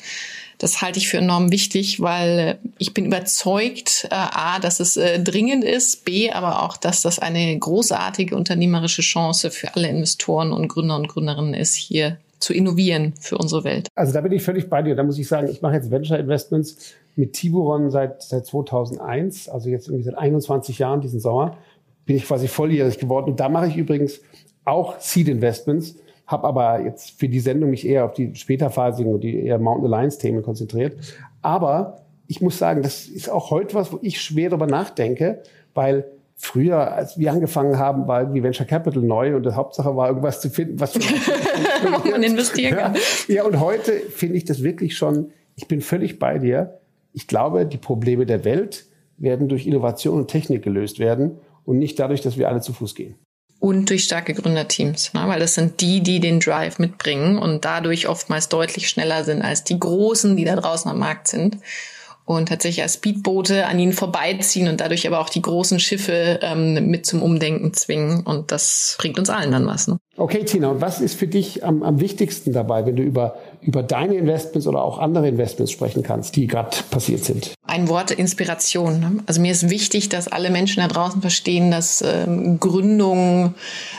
Das halte ich für enorm wichtig, weil ich bin überzeugt, äh, a, dass es äh, dringend ist, b, aber auch, dass das eine großartige unternehmerische Chance für alle Investoren und Gründer und Gründerinnen ist, hier zu innovieren für unsere Welt. Also da bin ich völlig bei dir. Da muss ich sagen, ich mache jetzt Venture Investments mit Tiburon seit, seit 2001, also jetzt irgendwie seit 21 Jahren diesen Sommer, bin ich quasi volljährig geworden. Und da mache ich übrigens auch Seed Investments habe aber jetzt für die Sendung mich eher auf die späterphasigen und die eher Mountain Alliance Themen konzentriert. Aber ich muss sagen, das ist auch heute was, wo ich schwer darüber nachdenke, weil früher, als wir angefangen haben, war irgendwie Venture Capital neu und die Hauptsache war irgendwas zu finden, was [LAUGHS] man investieren kann. Ja, ja, und heute finde ich das wirklich schon, ich bin völlig bei dir. Ich glaube, die Probleme der Welt werden durch Innovation und Technik gelöst werden und nicht dadurch, dass wir alle zu Fuß gehen und durch starke Gründerteams, ne? weil das sind die, die den Drive mitbringen und dadurch oftmals deutlich schneller sind als die Großen, die da draußen am Markt sind und tatsächlich als Speedboote an ihnen vorbeiziehen und dadurch aber auch die großen Schiffe ähm, mit zum Umdenken zwingen. Und das bringt uns allen dann was. Ne? Okay, Tina, und was ist für dich am, am wichtigsten dabei, wenn du über, über deine Investments oder auch andere Investments sprechen kannst, die gerade passiert sind? Ein Wort Inspiration. Ne? Also mir ist wichtig, dass alle Menschen da draußen verstehen, dass ähm, Gründung,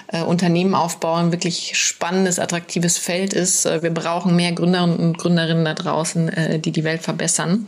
äh, Unternehmen aufbauen wirklich spannendes, attraktives Feld ist. Äh, wir brauchen mehr Gründer und Gründerinnen da draußen, äh, die die Welt verbessern.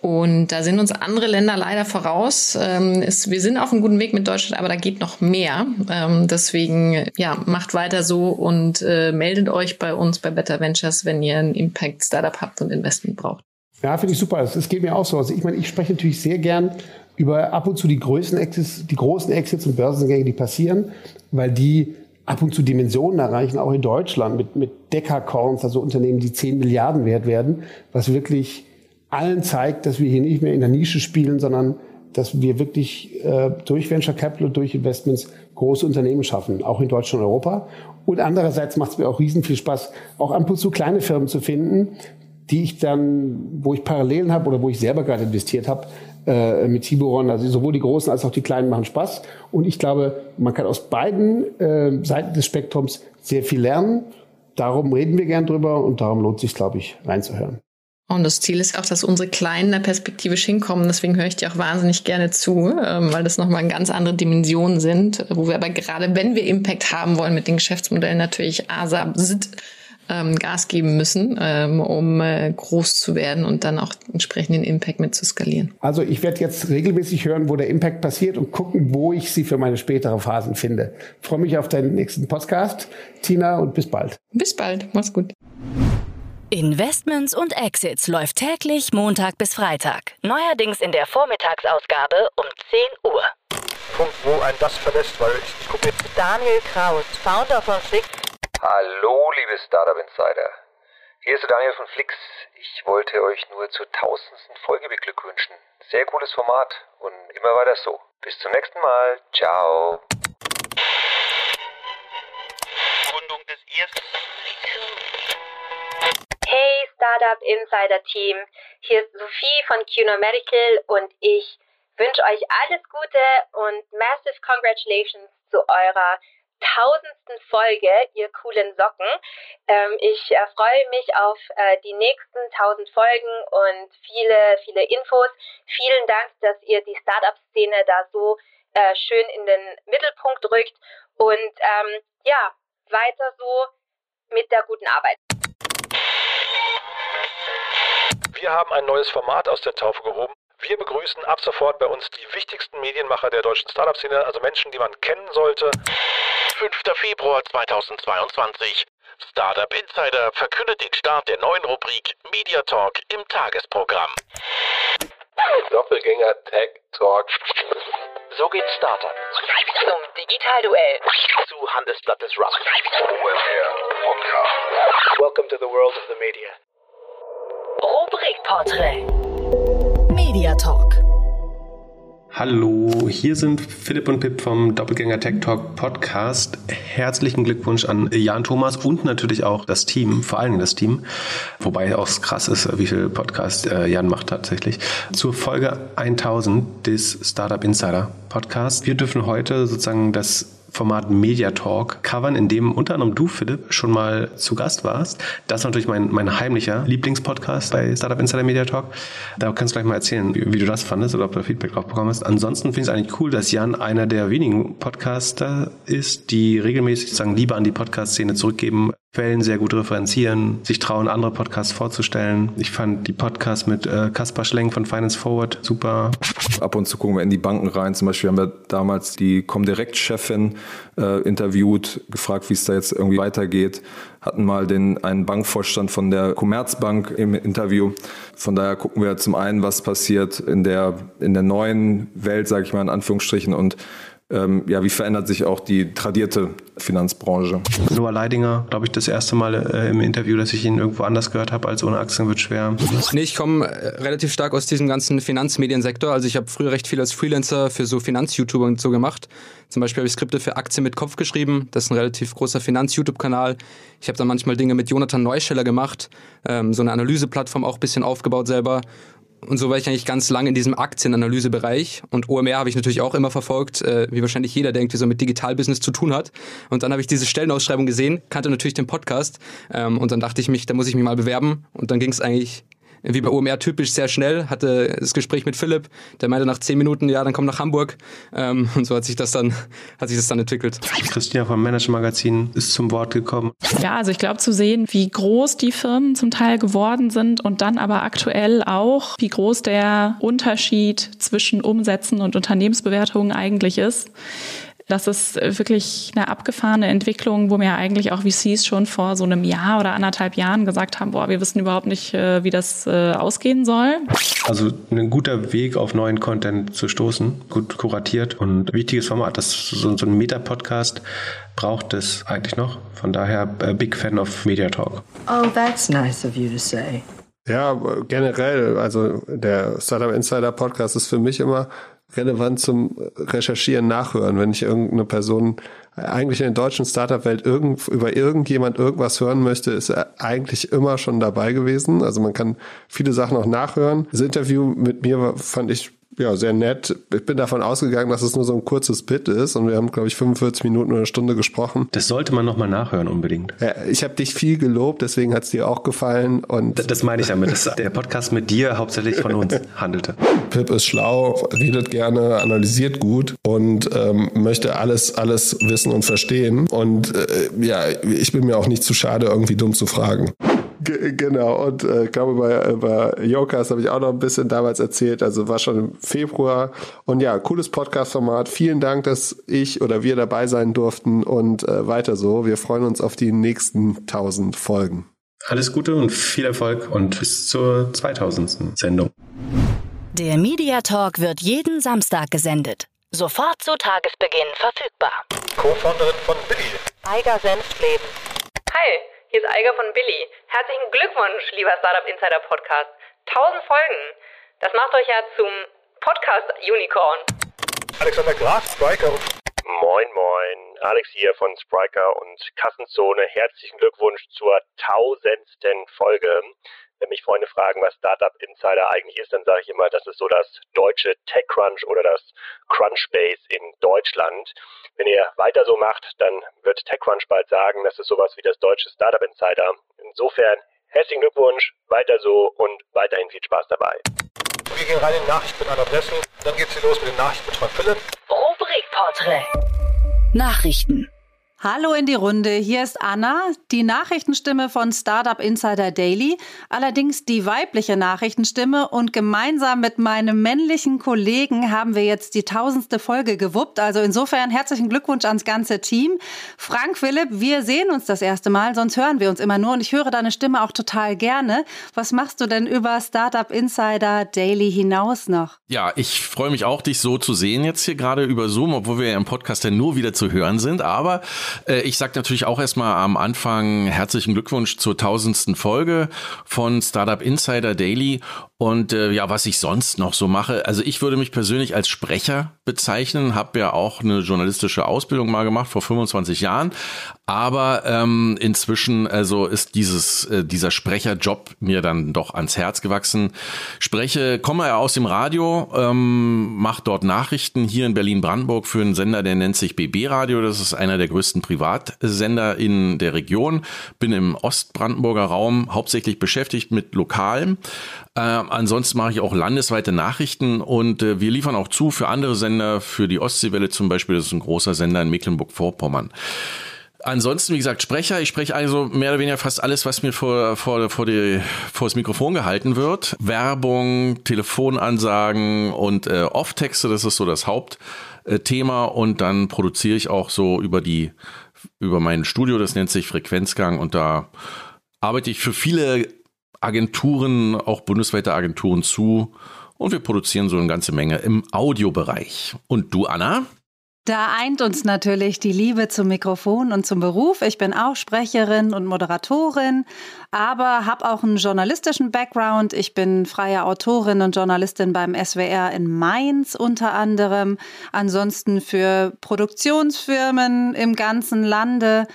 Und da sind uns andere Länder leider voraus. Ähm, wir sind auf einem guten Weg mit Deutschland, aber da geht noch mehr. Ähm, deswegen, ja, macht weiter so und äh, meldet euch bei uns bei Better Ventures, wenn ihr ein Impact Startup habt und Investment braucht. Ja, finde ich super. Es geht mir auch so. Also ich meine, ich spreche natürlich sehr gern über ab und zu die größten Exits, die großen Exits und Börsengänge, die passieren, weil die ab und zu Dimensionen erreichen, auch in Deutschland mit, mit Deckercorns, also Unternehmen, die 10 Milliarden wert werden, was wirklich allen zeigt, dass wir hier nicht mehr in der Nische spielen, sondern dass wir wirklich äh, durch Venture Capital, durch Investments große Unternehmen schaffen, auch in Deutschland und Europa. Und andererseits macht es mir auch riesen viel Spaß, auch ab und zu kleine Firmen zu finden, die ich dann, wo ich Parallelen habe oder wo ich selber gerade investiert habe, äh, mit Tiburon. Also sowohl die großen als auch die kleinen machen Spaß. Und ich glaube, man kann aus beiden äh, Seiten des Spektrums sehr viel lernen. Darum reden wir gern drüber und darum lohnt sich, glaube ich, reinzuhören. Und das Ziel ist auch, dass unsere Kleinen da perspektivisch hinkommen. Deswegen höre ich dir auch wahnsinnig gerne zu, ähm, weil das nochmal ganz andere Dimensionen sind, wo wir aber gerade, wenn wir Impact haben wollen mit den Geschäftsmodellen, natürlich ASAP ähm, Gas geben müssen, ähm, um äh, groß zu werden und dann auch entsprechenden Impact mit zu skalieren. Also ich werde jetzt regelmäßig hören, wo der Impact passiert und gucken, wo ich sie für meine spätere Phasen finde. Ich freue mich auf deinen nächsten Podcast, Tina, und bis bald. Bis bald, mach's gut. Investments und Exits läuft täglich Montag bis Freitag. Neuerdings in der Vormittagsausgabe um 10 Uhr. Punkt, wo ein das verlässt, weil ich, ich gucke jetzt. Daniel Kraus, Founder von Flix. Hallo, liebe Startup Insider. Hier ist der Daniel von Flix. Ich wollte euch nur zur tausendsten Folge beglückwünschen. Sehr cooles Format und immer weiter so. Bis zum nächsten Mal. Ciao. Gründung des ersten. Hey Startup Insider Team, hier ist Sophie von QNO Medical und ich wünsche euch alles Gute und massive congratulations zu eurer tausendsten Folge, ihr coolen Socken. Ähm, ich äh, freue mich auf äh, die nächsten tausend Folgen und viele, viele Infos. Vielen Dank, dass ihr die Startup-Szene da so äh, schön in den Mittelpunkt rückt und ähm, ja, weiter so mit der guten Arbeit. Wir haben ein neues Format aus der Taufe gehoben. Wir begrüßen ab sofort bei uns die wichtigsten Medienmacher der deutschen Startup-Szene, also Menschen, die man kennen sollte. 5. Februar 2022. Startup Insider verkündet den Start der neuen Rubrik Media Talk im Tagesprogramm. Doppelgänger Tech Talk. So geht Startup. Zum Digitalduell. Zu Handelsblatt des Rock. Podcast. Welcome to the world of the media. Rubrikporträt. Media Talk. Hallo, hier sind Philipp und Pip vom Doppelgänger Tech Talk Podcast. Herzlichen Glückwunsch an Jan Thomas und natürlich auch das Team, vor allem das Team, wobei auch krass ist, wie viel Podcast äh, Jan macht tatsächlich, zur Folge 1000 des Startup Insider Podcasts. Wir dürfen heute sozusagen das Format Media Talk covern, in dem unter anderem du, Philipp, schon mal zu Gast warst. Das ist natürlich mein, mein heimlicher Lieblingspodcast bei Startup Insider Media Talk. Da kannst du gleich mal erzählen, wie, wie du das fandest oder ob du Feedback drauf bekommen hast. Ansonsten finde ich es eigentlich cool, dass Jan einer der wenigen Podcaster ist, die regelmäßig sozusagen Liebe an die Podcast-Szene zurückgeben, Quellen sehr gut referenzieren, sich trauen, andere Podcasts vorzustellen. Ich fand die Podcasts mit äh, Kaspar Schlenk von Finance Forward super. Ab und zu gucken wir in die Banken rein. Zum Beispiel haben wir damals die Comdirect-Chefin äh, interviewt, gefragt, wie es da jetzt irgendwie weitergeht. Hatten mal den, einen Bankvorstand von der Commerzbank im Interview. Von daher gucken wir zum einen, was passiert in der, in der neuen Welt, sage ich mal in Anführungsstrichen, und ähm, ja, wie verändert sich auch die tradierte Finanzbranche? Noah Leidinger, glaube ich, das erste Mal äh, im Interview, dass ich ihn irgendwo anders gehört habe als ohne Aktien wird schwer. Nee, ich komme äh, relativ stark aus diesem ganzen Finanzmediensektor. Also ich habe früher recht viel als Freelancer für so Finanz-YouTuber und so gemacht. Zum Beispiel habe ich Skripte für Aktien mit Kopf geschrieben. Das ist ein relativ großer Finanz-YouTube-Kanal. Ich habe dann manchmal Dinge mit Jonathan Neuscheller gemacht, ähm, so eine Analyseplattform auch ein bisschen aufgebaut selber. Und so war ich eigentlich ganz lange in diesem Aktienanalysebereich. Und OMR habe ich natürlich auch immer verfolgt, äh, wie wahrscheinlich jeder, der irgendwie so mit Digitalbusiness zu tun hat. Und dann habe ich diese Stellenausschreibung gesehen, kannte natürlich den Podcast. Ähm, und dann dachte ich mich, da muss ich mich mal bewerben. Und dann ging es eigentlich wie bei OMR typisch sehr schnell, hatte das Gespräch mit Philipp, der meinte nach zehn Minuten, ja, dann komm nach Hamburg. Ähm, [LAUGHS] und so hat sich das dann, hat sich das dann entwickelt. Christina vom Manager Magazin ist zum Wort gekommen. Ja, also ich glaube zu sehen, wie groß die Firmen zum Teil geworden sind und dann aber aktuell auch, wie groß der Unterschied zwischen Umsätzen und Unternehmensbewertungen eigentlich ist. Das ist wirklich eine abgefahrene Entwicklung, wo mir eigentlich auch VCs schon vor so einem Jahr oder anderthalb Jahren gesagt haben, boah, wir wissen überhaupt nicht, äh, wie das äh, ausgehen soll. Also ein guter Weg auf neuen Content zu stoßen, gut kuratiert und wichtiges Format. Das so, so ein Meta-Podcast braucht es eigentlich noch. Von daher äh, big fan of Media Talk. Oh, that's nice of you to say. Ja, generell, also der Startup Insider Podcast ist für mich immer relevant zum Recherchieren, Nachhören. Wenn ich irgendeine Person eigentlich in der deutschen Startup-Welt irgend, über irgendjemand irgendwas hören möchte, ist er eigentlich immer schon dabei gewesen. Also man kann viele Sachen auch nachhören. Das Interview mit mir fand ich ja, sehr nett. Ich bin davon ausgegangen, dass es nur so ein kurzes Bit ist und wir haben, glaube ich, 45 Minuten oder eine Stunde gesprochen. Das sollte man nochmal nachhören unbedingt. Ja, ich habe dich viel gelobt, deswegen hat es dir auch gefallen. Und das, das meine ich damit, dass der Podcast mit dir hauptsächlich von uns [LAUGHS] handelte. Pip ist schlau, redet gerne, analysiert gut und ähm, möchte alles, alles wissen und verstehen. Und äh, ja, ich bin mir auch nicht zu schade, irgendwie dumm zu fragen. G genau, und äh, ich glaube, bei, bei Jokas habe ich auch noch ein bisschen damals erzählt, also war schon im Februar. Und ja, cooles Podcast-Format. Vielen Dank, dass ich oder wir dabei sein durften und äh, weiter so. Wir freuen uns auf die nächsten 1000 Folgen. Alles Gute und viel Erfolg und bis zur 2000. Sendung. Der Media Talk wird jeden Samstag gesendet. Sofort zu Tagesbeginn verfügbar. Co-Founderin von Billy. Eiger Senfleben. Hi, hier ist Eiger von Billy. Herzlichen Glückwunsch, lieber Startup Insider Podcast. 1000 Folgen. Das macht euch ja zum Podcast Unicorn. Alexander Graf, Spriker. Moin, moin. Alex hier von Spriker und Kassenzone. Herzlichen Glückwunsch zur tausendsten Folge. Wenn mich Freunde fragen, was Startup Insider eigentlich ist, dann sage ich immer, das ist so das deutsche TechCrunch oder das Crunchbase in Deutschland. Wenn ihr weiter so macht, dann wird TechCrunch bald sagen, das ist sowas wie das deutsche Startup Insider. Insofern herzlichen Glückwunsch, weiter so und weiterhin viel Spaß dabei. Wir gehen rein in die Nachricht mit einer Adresse. Dann geht's hier los mit den Nachrichten mit Frank Philipp. Rubrikporträt. Nachrichten. Hallo in die Runde, hier ist Anna, die Nachrichtenstimme von Startup Insider Daily, allerdings die weibliche Nachrichtenstimme und gemeinsam mit meinem männlichen Kollegen haben wir jetzt die tausendste Folge gewuppt. Also insofern herzlichen Glückwunsch ans ganze Team. Frank Philipp, wir sehen uns das erste Mal, sonst hören wir uns immer nur und ich höre deine Stimme auch total gerne. Was machst du denn über Startup Insider Daily hinaus noch? Ja, ich freue mich auch, dich so zu sehen jetzt hier gerade über Zoom, obwohl wir ja im Podcast ja nur wieder zu hören sind, aber ich sage natürlich auch erstmal am Anfang herzlichen Glückwunsch zur tausendsten Folge von Startup Insider Daily. Und äh, ja, was ich sonst noch so mache, also ich würde mich persönlich als Sprecher bezeichnen, habe ja auch eine journalistische Ausbildung mal gemacht vor 25 Jahren, aber ähm, inzwischen also ist dieses äh, dieser Sprecherjob mir dann doch ans Herz gewachsen. Spreche, komme aus dem Radio, ähm, mache dort Nachrichten hier in Berlin-Brandenburg für einen Sender, der nennt sich BB Radio. Das ist einer der größten Privatsender in der Region. Bin im Ostbrandenburger Raum hauptsächlich beschäftigt mit Lokalem. Äh, ansonsten mache ich auch landesweite Nachrichten und äh, wir liefern auch zu für andere Sender, für die Ostseewelle zum Beispiel. Das ist ein großer Sender in Mecklenburg-Vorpommern. Ansonsten, wie gesagt, Sprecher. Ich spreche also mehr oder weniger fast alles, was mir vor, vor, vor, die, vor das Mikrofon gehalten wird. Werbung, Telefonansagen und äh, Off-Texte, das ist so das Hauptthema. Und dann produziere ich auch so über die, über mein Studio, das nennt sich Frequenzgang und da arbeite ich für viele Agenturen, auch bundesweite Agenturen zu. Und wir produzieren so eine ganze Menge im Audiobereich. Und du, Anna? Da eint uns natürlich die Liebe zum Mikrofon und zum Beruf. Ich bin auch Sprecherin und Moderatorin, aber habe auch einen journalistischen Background. Ich bin freie Autorin und Journalistin beim SWR in Mainz unter anderem. Ansonsten für Produktionsfirmen im ganzen Lande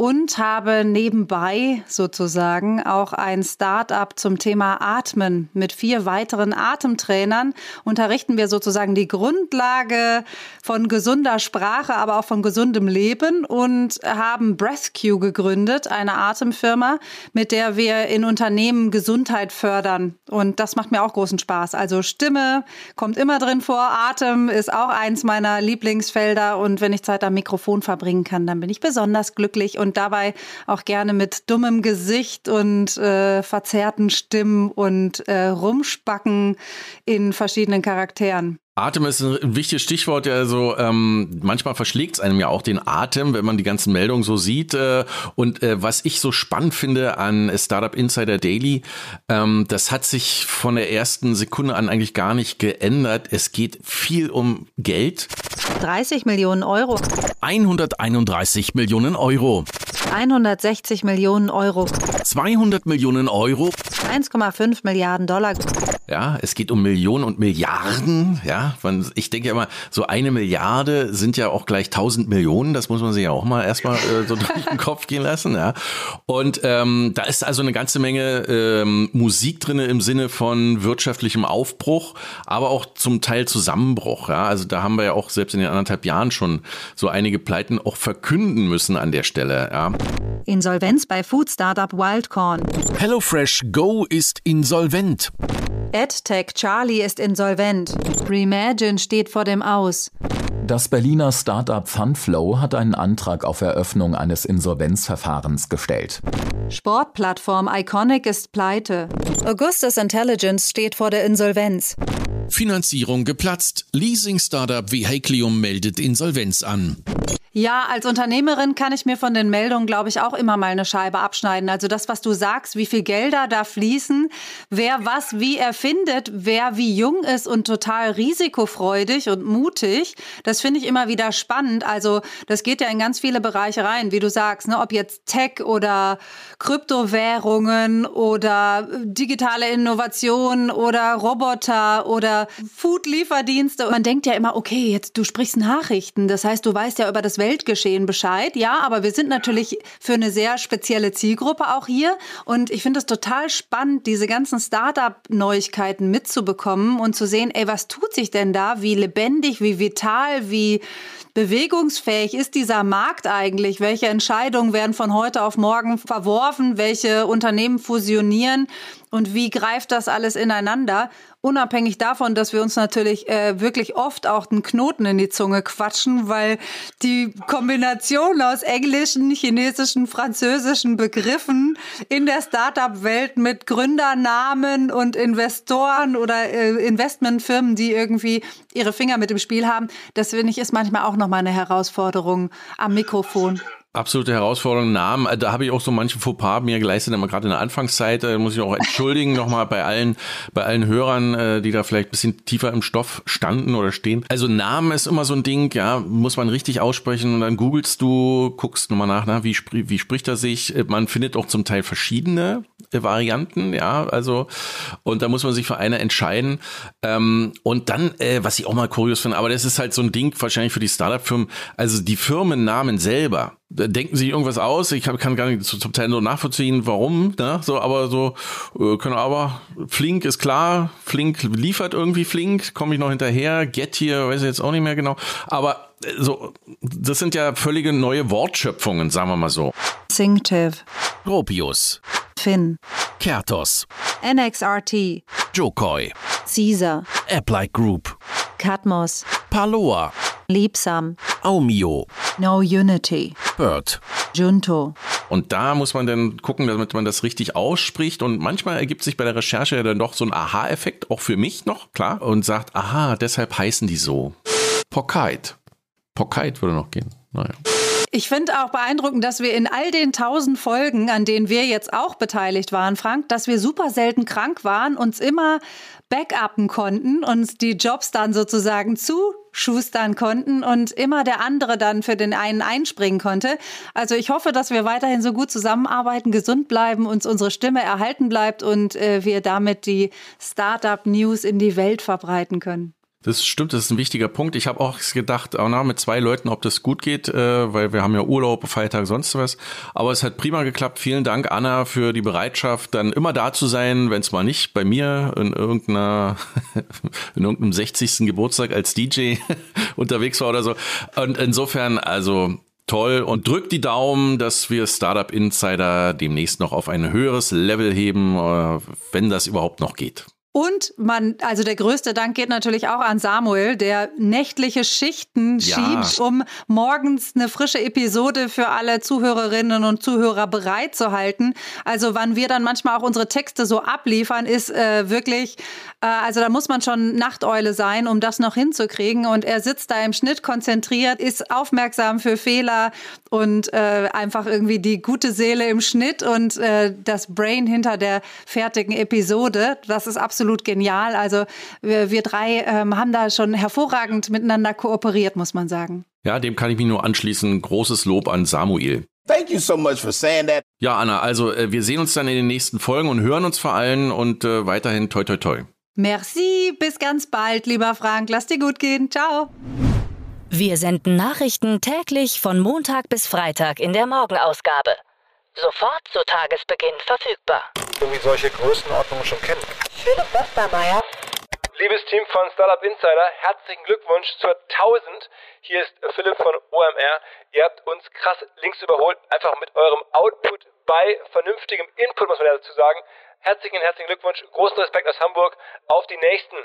und habe nebenbei sozusagen auch ein Start-up zum Thema Atmen mit vier weiteren Atemtrainern. Unterrichten wir sozusagen die Grundlage von gesunder Sprache, aber auch von gesundem Leben und haben BreathQ gegründet, eine Atemfirma, mit der wir in Unternehmen Gesundheit fördern. Und das macht mir auch großen Spaß. Also Stimme kommt immer drin vor, Atem ist auch eins meiner Lieblingsfelder und wenn ich Zeit am Mikrofon verbringen kann, dann bin ich besonders glücklich und und dabei auch gerne mit dummem Gesicht und äh, verzerrten Stimmen und äh, Rumspacken in verschiedenen Charakteren. Atem ist ein wichtiges Stichwort. Also ähm, manchmal verschlägt es einem ja auch den Atem, wenn man die ganzen Meldungen so sieht. Äh, und äh, was ich so spannend finde an Startup Insider Daily, ähm, das hat sich von der ersten Sekunde an eigentlich gar nicht geändert. Es geht viel um Geld. 30 Millionen Euro. 131 Millionen Euro. 160 Millionen Euro. 200 Millionen Euro. 1,5 Milliarden Dollar. Ja, es geht um Millionen und Milliarden. Ja, ich denke immer, so eine Milliarde sind ja auch gleich tausend Millionen. Das muss man sich ja auch mal erstmal äh, so durch den [LAUGHS] Kopf gehen lassen. Ja, und ähm, da ist also eine ganze Menge ähm, Musik drinne im Sinne von wirtschaftlichem Aufbruch, aber auch zum Teil Zusammenbruch. Ja, also da haben wir ja auch selbst in den anderthalb Jahren schon so einige Pleiten auch verkünden müssen an der Stelle. Ja. Insolvenz bei Food Startup Wildcorn. HelloFresh Go ist insolvent. EdTech Charlie ist insolvent. Reimagine steht vor dem Aus. Das Berliner Startup Funflow hat einen Antrag auf Eröffnung eines Insolvenzverfahrens gestellt. Sportplattform Iconic ist pleite. Augustus Intelligence steht vor der Insolvenz. Finanzierung geplatzt. Leasing-Startup Vehiclium meldet Insolvenz an. Ja, als Unternehmerin kann ich mir von den Meldungen, glaube ich, auch immer mal eine Scheibe abschneiden. Also das, was du sagst, wie viel Gelder da fließen, wer was wie erfindet, wer wie jung ist und total risikofreudig und mutig, das finde ich immer wieder spannend. Also das geht ja in ganz viele Bereiche rein, wie du sagst, ne? ob jetzt Tech oder Kryptowährungen oder digitale Innovation oder Roboter oder Food-Lieferdienste. Man denkt ja immer, okay, jetzt du sprichst Nachrichten, das heißt, du weißt ja über das Weltgeschehen Bescheid. Ja, aber wir sind natürlich für eine sehr spezielle Zielgruppe auch hier. Und ich finde es total spannend, diese ganzen Startup-Neuigkeiten mitzubekommen und zu sehen, ey, was tut sich denn da? Wie lebendig, wie vital, wie bewegungsfähig ist dieser Markt eigentlich? Welche Entscheidungen werden von heute auf morgen verworfen? Welche Unternehmen fusionieren? Und wie greift das alles ineinander? Unabhängig davon, dass wir uns natürlich äh, wirklich oft auch den Knoten in die Zunge quatschen, weil die Kombination aus englischen, chinesischen, französischen Begriffen in der Startup-Welt mit Gründernamen und Investoren oder äh, Investmentfirmen, die irgendwie ihre Finger mit dem Spiel haben, das finde ich ist manchmal auch nochmal eine Herausforderung am Mikrofon. Absolute Herausforderung, Namen. Äh, da habe ich auch so manche Fauxpas mir geleistet, immer gerade in der Anfangszeit. Da muss ich auch entschuldigen [LAUGHS] nochmal bei allen, bei allen Hörern, äh, die da vielleicht ein bisschen tiefer im Stoff standen oder stehen. Also Namen ist immer so ein Ding, ja, muss man richtig aussprechen und dann googelst du, guckst nochmal nach, na, wie, wie spricht er sich? Äh, man findet auch zum Teil verschiedene Varianten, ja, also und da muss man sich für eine entscheiden. Ähm, und dann, was ich auch mal kurios finde, aber das ist halt so ein Ding wahrscheinlich für die Startup-Firmen, also die Firmennamen selber denken sich irgendwas aus. Ich kann gar nicht zum Teil nur nachvollziehen, warum. Ne? So, aber so äh, können aber Flink ist klar. Flink liefert irgendwie Flink. Komme ich noch hinterher. Get hier, weiß ich jetzt auch nicht mehr genau. Aber äh, so, das sind ja völlige neue Wortschöpfungen, sagen wir mal so. Synctive. Gropius. Finn. Kertos. NXRT. Jokoi. Caesar. Applike Group. Katmos. Paloa. Liebsam. Aumio. No Unity. Bird. Junto. Und da muss man dann gucken, damit man das richtig ausspricht. Und manchmal ergibt sich bei der Recherche ja dann doch so ein Aha-Effekt, auch für mich noch, klar, und sagt, aha, deshalb heißen die so. Pocket. Pocket würde noch gehen. Naja. Ich finde auch beeindruckend, dass wir in all den tausend Folgen, an denen wir jetzt auch beteiligt waren, Frank, dass wir super selten krank waren, uns immer backuppen konnten, uns die Jobs dann sozusagen zuschustern konnten und immer der andere dann für den einen einspringen konnte. Also ich hoffe, dass wir weiterhin so gut zusammenarbeiten, gesund bleiben, uns unsere Stimme erhalten bleibt und äh, wir damit die Startup-News in die Welt verbreiten können. Das stimmt, das ist ein wichtiger Punkt. Ich habe auch gedacht, oh na, mit zwei Leuten, ob das gut geht, äh, weil wir haben ja Urlaub, Feiertag, sonst was. Aber es hat prima geklappt. Vielen Dank, Anna, für die Bereitschaft, dann immer da zu sein, wenn es mal nicht bei mir in irgendeiner, [LAUGHS] in irgendeinem 60. Geburtstag als DJ [LAUGHS] unterwegs war oder so. Und insofern, also toll und drückt die Daumen, dass wir Startup Insider demnächst noch auf ein höheres Level heben, äh, wenn das überhaupt noch geht. Und man, also der größte Dank geht natürlich auch an Samuel, der nächtliche Schichten ja. schiebt, um morgens eine frische Episode für alle Zuhörerinnen und Zuhörer bereit zu halten. Also wann wir dann manchmal auch unsere Texte so abliefern, ist äh, wirklich, also da muss man schon Nachteule sein, um das noch hinzukriegen. Und er sitzt da im Schnitt konzentriert, ist aufmerksam für Fehler und äh, einfach irgendwie die gute Seele im Schnitt und äh, das Brain hinter der fertigen Episode. Das ist absolut absolut genial. Also wir, wir drei ähm, haben da schon hervorragend miteinander kooperiert, muss man sagen. Ja, dem kann ich mich nur anschließen. Großes Lob an Samuel. Thank you so much for saying that. Ja, Anna, also äh, wir sehen uns dann in den nächsten Folgen und hören uns vor allem und äh, weiterhin toi toi toi. Merci, bis ganz bald, lieber Frank. Lass dir gut gehen. Ciao. Wir senden Nachrichten täglich von Montag bis Freitag in der Morgenausgabe. Sofort zu Tagesbeginn verfügbar. Irgendwie solche Größenordnungen schon kennen. Philipp Westermeier. Liebes Team von Startup Insider, herzlichen Glückwunsch zur 1000. Hier ist Philipp von OMR. Ihr habt uns krass links überholt, einfach mit eurem Output bei vernünftigem Input, muss man ja dazu sagen. Herzlichen, herzlichen Glückwunsch, großen Respekt aus Hamburg auf die nächsten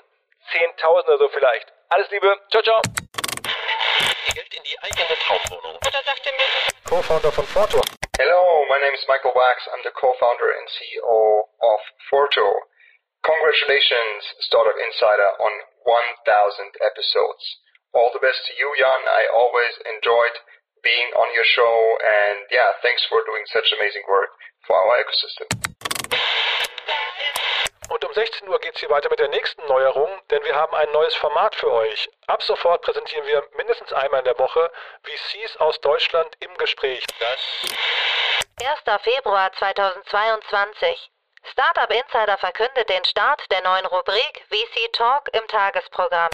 10.000 oder so vielleicht. Alles Liebe, ciao, ciao. Geld in die eigene Traumwohnung. Oder sagt er mir, Co-Founder von Forto. Hello, my name is Michael Wax. I'm the co-founder and CEO of Forto. Congratulations, Startup Insider, on 1000 episodes. All the best to you, Jan. I always enjoyed being on your show, and yeah, thanks for doing such amazing work for our ecosystem. Und um 16 Uhr geht es hier weiter mit der nächsten Neuerung, denn wir haben ein neues Format für euch. Ab sofort präsentieren wir mindestens einmal in der Woche VCs aus Deutschland im Gespräch. Das 1. Februar 2022. Startup Insider verkündet den Start der neuen Rubrik VC Talk im Tagesprogramm.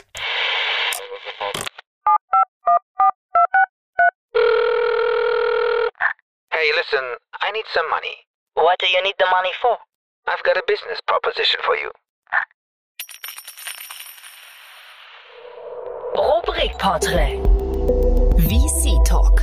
Hey, listen, I need some money. What do you need the money for? I've got a business proposition for you. Rubrikporträt. VC Talk.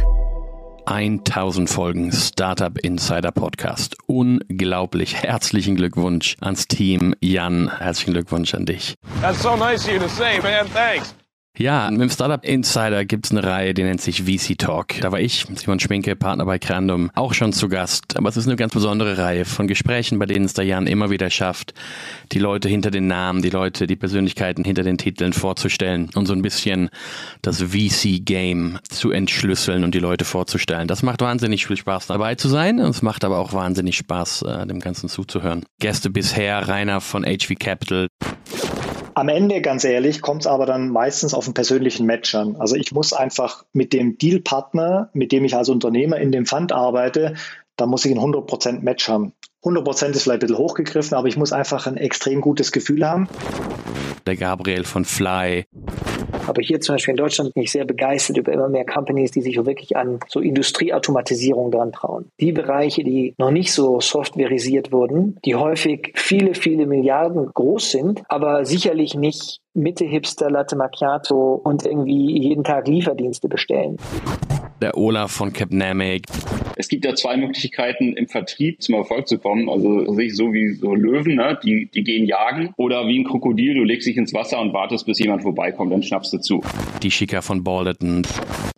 1000 Folgen Startup Insider Podcast. Unglaublich. Herzlichen Glückwunsch ans Team. Jan, herzlichen Glückwunsch an dich. That's so nice of you to say, man. Thanks. Ja, mit dem Startup Insider gibt's eine Reihe, die nennt sich VC Talk. Da war ich, Simon Schminke, Partner bei Crandom, auch schon zu Gast. Aber es ist eine ganz besondere Reihe von Gesprächen, bei denen es der Jan immer wieder schafft, die Leute hinter den Namen, die Leute, die Persönlichkeiten hinter den Titeln vorzustellen und so ein bisschen das VC-Game zu entschlüsseln und die Leute vorzustellen. Das macht wahnsinnig viel Spaß dabei zu sein und es macht aber auch wahnsinnig Spaß, äh, dem Ganzen zuzuhören. Gäste bisher Rainer von HV Capital, am Ende, ganz ehrlich, kommt es aber dann meistens auf einen persönlichen Match an. Also ich muss einfach mit dem Dealpartner, mit dem ich als Unternehmer in dem Fund arbeite, da muss ich ein 100% Match haben. 100% ist vielleicht ein bisschen hochgegriffen, aber ich muss einfach ein extrem gutes Gefühl haben. Der Gabriel von Fly. Aber hier zum Beispiel in Deutschland bin ich sehr begeistert über immer mehr Companies, die sich wirklich an so Industrieautomatisierung dran trauen. Die Bereiche, die noch nicht so softwareisiert wurden, die häufig viele, viele Milliarden groß sind, aber sicherlich nicht Mitte Hipster, Latte Macchiato und irgendwie jeden Tag Lieferdienste bestellen. Der Olaf von Capnamic. Es gibt ja zwei Möglichkeiten im Vertrieb zum Erfolg zu kommen. Also sich so wie so Löwen, ne? die, die gehen jagen. Oder wie ein Krokodil, du legst dich ins Wasser und wartest, bis jemand vorbeikommt, dann schnappst du zu. Die Schicker von Balderton.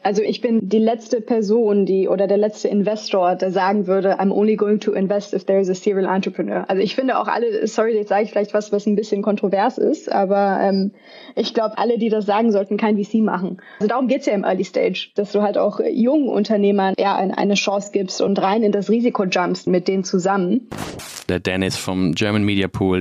Also ich bin die letzte Person, die oder der letzte Investor, der sagen würde, I'm only going to invest if there is a serial entrepreneur. Also ich finde auch alle, sorry, jetzt sage ich vielleicht was, was ein bisschen kontrovers ist, aber ähm, ich glaube, alle, die das sagen sollten, kein VC machen. Also darum geht's ja im Early Stage, dass du halt auch jungen Unternehmern eher eine Chance gibst und rein in das Risiko jumpst mit denen zusammen. Der Dennis vom German Media Pool.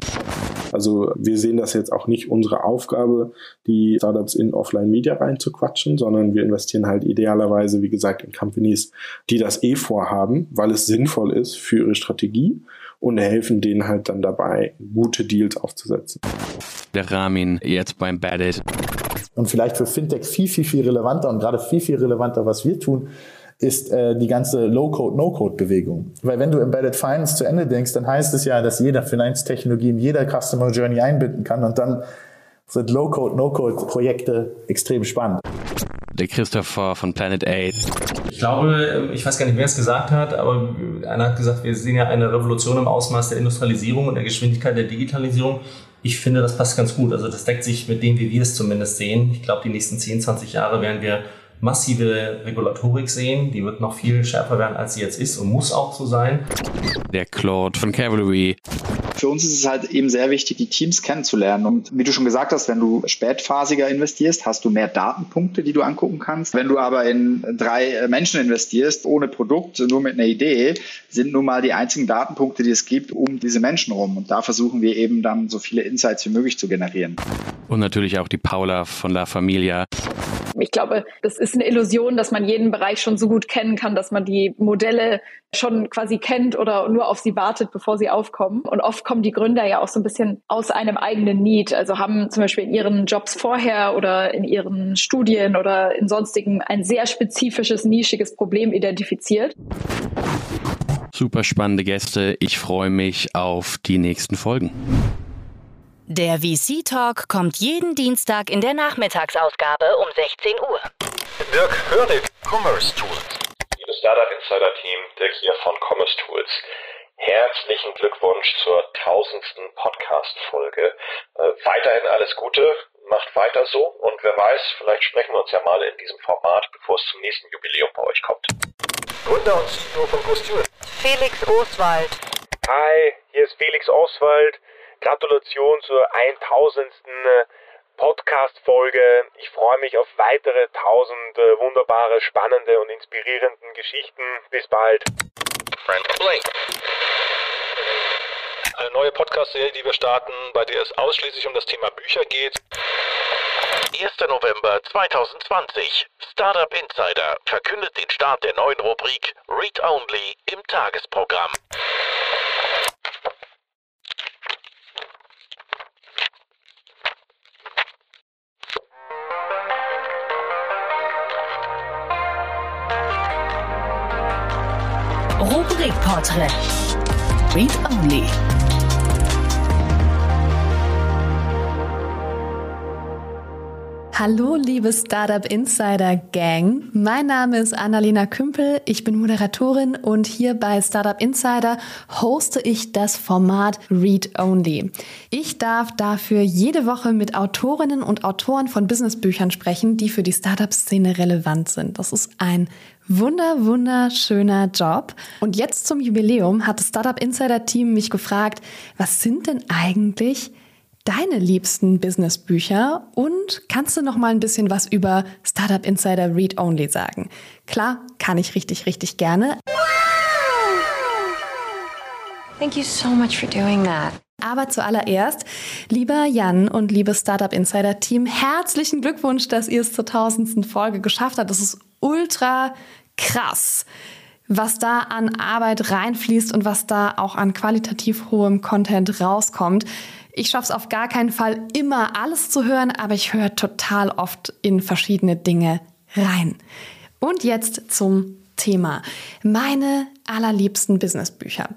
Also wir sehen das jetzt auch nicht unsere Aufgabe, die Startups in Offline-Media reinzuquatschen, sondern wir investieren halt idealerweise, wie gesagt, in Companies, die das eh vorhaben, weil es sinnvoll ist für ihre Strategie und helfen denen halt dann dabei, gute Deals aufzusetzen. Der Ramin jetzt beim Badit. Und vielleicht für Fintech viel, viel, viel relevanter und gerade viel, viel relevanter, was wir tun, ist äh, die ganze Low-Code, No-Code-Bewegung. Weil wenn du Embedded Finance zu Ende denkst, dann heißt es ja, dass jeder Finanztechnologie in jeder Customer Journey einbinden kann und dann sind Low-Code, No-Code-Projekte extrem spannend. Der Christopher von Planet 8. Ich glaube, ich weiß gar nicht, wer es gesagt hat, aber einer hat gesagt, wir sehen ja eine Revolution im Ausmaß der Industrialisierung und der Geschwindigkeit der Digitalisierung. Ich finde, das passt ganz gut. Also das deckt sich mit dem, wie wir es zumindest sehen. Ich glaube, die nächsten 10, 20 Jahre werden wir massive Regulatorik sehen. Die wird noch viel schärfer werden, als sie jetzt ist und muss auch so sein. Der Claude von Cavalry. Für uns ist es halt eben sehr wichtig, die Teams kennenzulernen. Und wie du schon gesagt hast, wenn du spätphasiger investierst, hast du mehr Datenpunkte, die du angucken kannst. Wenn du aber in drei Menschen investierst, ohne Produkt, nur mit einer Idee, sind nun mal die einzigen Datenpunkte, die es gibt, um diese Menschen rum. Und da versuchen wir eben dann so viele Insights wie möglich zu generieren. Und natürlich auch die Paula von La Familia. Ich glaube, das ist eine Illusion, dass man jeden Bereich schon so gut kennen kann, dass man die Modelle schon quasi kennt oder nur auf sie wartet, bevor sie aufkommen. Und oft kommen die Gründer ja auch so ein bisschen aus einem eigenen Need. Also haben zum Beispiel in ihren Jobs vorher oder in ihren Studien oder in sonstigen ein sehr spezifisches, nischiges Problem identifiziert. Super spannende Gäste. Ich freue mich auf die nächsten Folgen. Der VC Talk kommt jeden Dienstag in der Nachmittagsausgabe um 16 Uhr. Dirk Hörnig, Commerce Tools. Liebes Startup Insider Team, Dirk hier von Commerce Tools. Herzlichen Glückwunsch zur tausendsten Podcast-Folge. Äh, weiterhin alles Gute, macht weiter so und wer weiß, vielleicht sprechen wir uns ja mal in diesem Format, bevor es zum nächsten Jubiläum bei euch kommt. Gründer und CEO von Costune. Felix Oswald. Hi, hier ist Felix Oswald. Gratulation zur 1000. Podcast-Folge. Ich freue mich auf weitere 1000 wunderbare, spannende und inspirierenden Geschichten. Bis bald. Eine neue Podcast-Serie, die wir starten, bei der es ausschließlich um das Thema Bücher geht. 1. November 2020. Startup Insider verkündet den Start der neuen Rubrik Read Only im Tagesprogramm. Rubrikporträt. Read Only. Hallo, liebe Startup Insider Gang. Mein Name ist Annalena Kümpel. Ich bin Moderatorin und hier bei Startup Insider hoste ich das Format Read Only. Ich darf dafür jede Woche mit Autorinnen und Autoren von Businessbüchern sprechen, die für die Startup-Szene relevant sind. Das ist ein Wunder, wunderschöner Job. Und jetzt zum Jubiläum hat das Startup Insider Team mich gefragt, was sind denn eigentlich deine liebsten Businessbücher und kannst du noch mal ein bisschen was über Startup Insider Read Only sagen? Klar, kann ich richtig, richtig gerne. Thank you so much for doing that. Aber zuallererst, lieber Jan und liebes Startup Insider Team, herzlichen Glückwunsch, dass ihr es zur tausendsten Folge geschafft habt. Das ist ultra krass, was da an Arbeit reinfließt und was da auch an qualitativ hohem Content rauskommt. Ich schaffe es auf gar keinen Fall immer alles zu hören, aber ich höre total oft in verschiedene Dinge rein. Und jetzt zum Thema. Meine allerliebsten Businessbücher.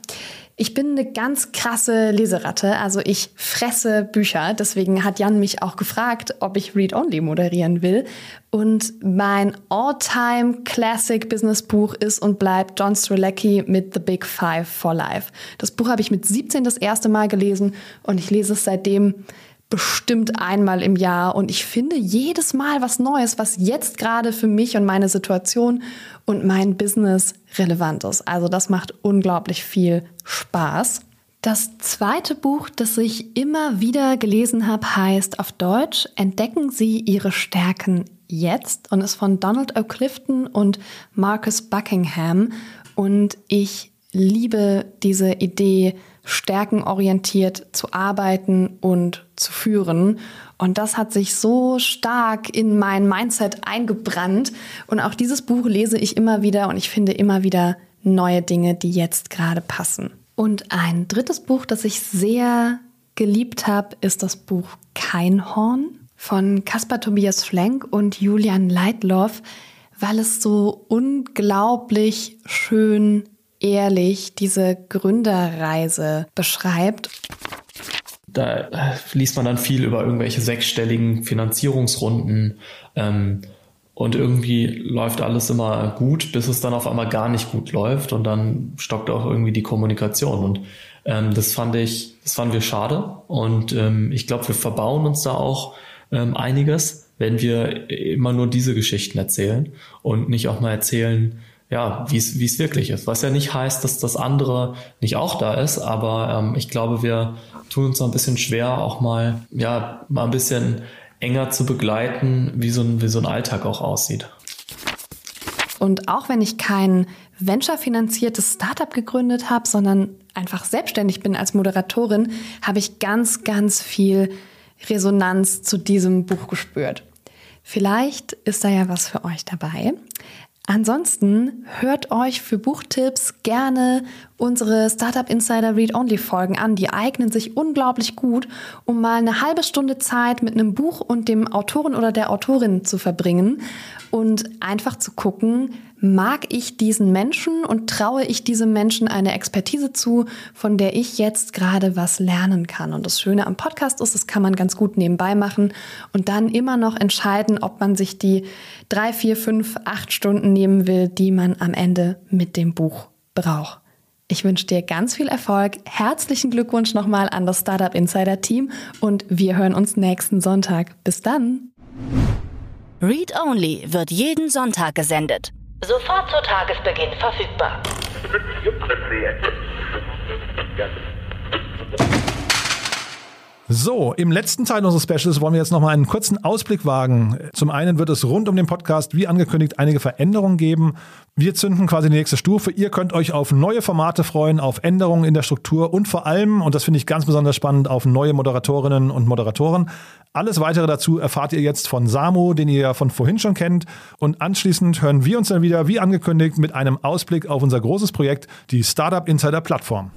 Ich bin eine ganz krasse Leseratte, also ich fresse Bücher. Deswegen hat Jan mich auch gefragt, ob ich Read Only moderieren will. Und mein all-time Classic Business Buch ist und bleibt John Strzelecki mit The Big Five for Life. Das Buch habe ich mit 17 das erste Mal gelesen und ich lese es seitdem bestimmt einmal im Jahr und ich finde jedes Mal was Neues, was jetzt gerade für mich und meine Situation und mein Business relevant ist. Also das macht unglaublich viel Spaß. Das zweite Buch, das ich immer wieder gelesen habe, heißt auf Deutsch Entdecken Sie Ihre Stärken jetzt und ist von Donald O. Clifton und Marcus Buckingham. Und ich liebe diese Idee, stärkenorientiert zu arbeiten und zu führen. Und das hat sich so stark in mein Mindset eingebrannt. Und auch dieses Buch lese ich immer wieder und ich finde immer wieder neue Dinge, die jetzt gerade passen. Und ein drittes Buch, das ich sehr geliebt habe, ist das Buch Keinhorn von Caspar Tobias Schlenk und Julian Leitloff, weil es so unglaublich schön ehrlich diese Gründerreise beschreibt. Da liest man dann viel über irgendwelche sechsstelligen Finanzierungsrunden. Ähm, und irgendwie läuft alles immer gut, bis es dann auf einmal gar nicht gut läuft und dann stockt auch irgendwie die Kommunikation. Und ähm, das fand ich, das fanden wir schade. Und ähm, ich glaube, wir verbauen uns da auch ähm, einiges, wenn wir immer nur diese Geschichten erzählen und nicht auch mal erzählen, ja, wie es wirklich ist. Was ja nicht heißt, dass das andere nicht auch da ist, aber ähm, ich glaube, wir tun uns ein bisschen schwer, auch mal ja mal ein bisschen enger zu begleiten, wie so ein wie so ein Alltag auch aussieht. Und auch wenn ich kein venture-finanziertes Startup gegründet habe, sondern einfach selbstständig bin als Moderatorin, habe ich ganz, ganz viel Resonanz zu diesem Buch gespürt. Vielleicht ist da ja was für euch dabei. Ansonsten hört euch für Buchtipps gerne unsere Startup Insider Read Only Folgen an. Die eignen sich unglaublich gut, um mal eine halbe Stunde Zeit mit einem Buch und dem Autoren oder der Autorin zu verbringen und einfach zu gucken, mag ich diesen Menschen und traue ich diesem Menschen eine Expertise zu, von der ich jetzt gerade was lernen kann. Und das Schöne am Podcast ist, das kann man ganz gut nebenbei machen und dann immer noch entscheiden, ob man sich die drei, vier, fünf, acht Stunden nehmen will, die man am Ende mit dem Buch braucht. Ich wünsche dir ganz viel Erfolg. Herzlichen Glückwunsch nochmal an das Startup Insider Team und wir hören uns nächsten Sonntag. Bis dann. Read Only wird jeden Sonntag gesendet. Sofort zu Tagesbeginn verfügbar. [LAUGHS] So, im letzten Teil unseres Specials wollen wir jetzt nochmal einen kurzen Ausblick wagen. Zum einen wird es rund um den Podcast, wie angekündigt, einige Veränderungen geben. Wir zünden quasi die nächste Stufe. Ihr könnt euch auf neue Formate freuen, auf Änderungen in der Struktur und vor allem, und das finde ich ganz besonders spannend, auf neue Moderatorinnen und Moderatoren. Alles weitere dazu erfahrt ihr jetzt von Samu, den ihr ja von vorhin schon kennt. Und anschließend hören wir uns dann wieder, wie angekündigt, mit einem Ausblick auf unser großes Projekt, die Startup Insider Plattform.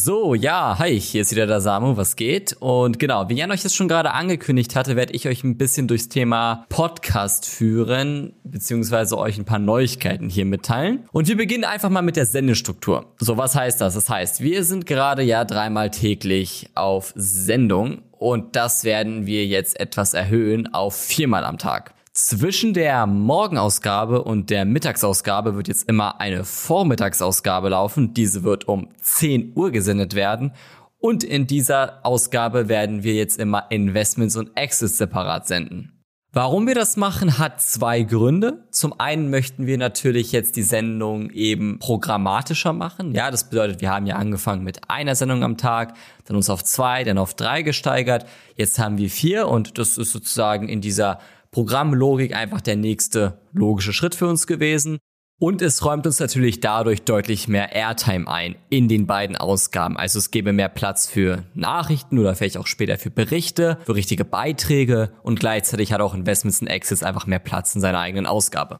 So, ja, hi, hier ist wieder der Samu, was geht? Und genau, wie Jan euch das schon gerade angekündigt hatte, werde ich euch ein bisschen durchs Thema Podcast führen, beziehungsweise euch ein paar Neuigkeiten hier mitteilen. Und wir beginnen einfach mal mit der Sendestruktur. So, was heißt das? Das heißt, wir sind gerade ja dreimal täglich auf Sendung und das werden wir jetzt etwas erhöhen auf viermal am Tag. Zwischen der Morgenausgabe und der Mittagsausgabe wird jetzt immer eine Vormittagsausgabe laufen. Diese wird um 10 Uhr gesendet werden. Und in dieser Ausgabe werden wir jetzt immer Investments und Exits separat senden. Warum wir das machen, hat zwei Gründe. Zum einen möchten wir natürlich jetzt die Sendung eben programmatischer machen. Ja, das bedeutet, wir haben ja angefangen mit einer Sendung am Tag, dann uns auf zwei, dann auf drei gesteigert. Jetzt haben wir vier und das ist sozusagen in dieser Programmlogik einfach der nächste logische Schritt für uns gewesen. Und es räumt uns natürlich dadurch deutlich mehr Airtime ein in den beiden Ausgaben. Also es gäbe mehr Platz für Nachrichten oder vielleicht auch später für Berichte, für richtige Beiträge und gleichzeitig hat auch Investments in Access einfach mehr Platz in seiner eigenen Ausgabe.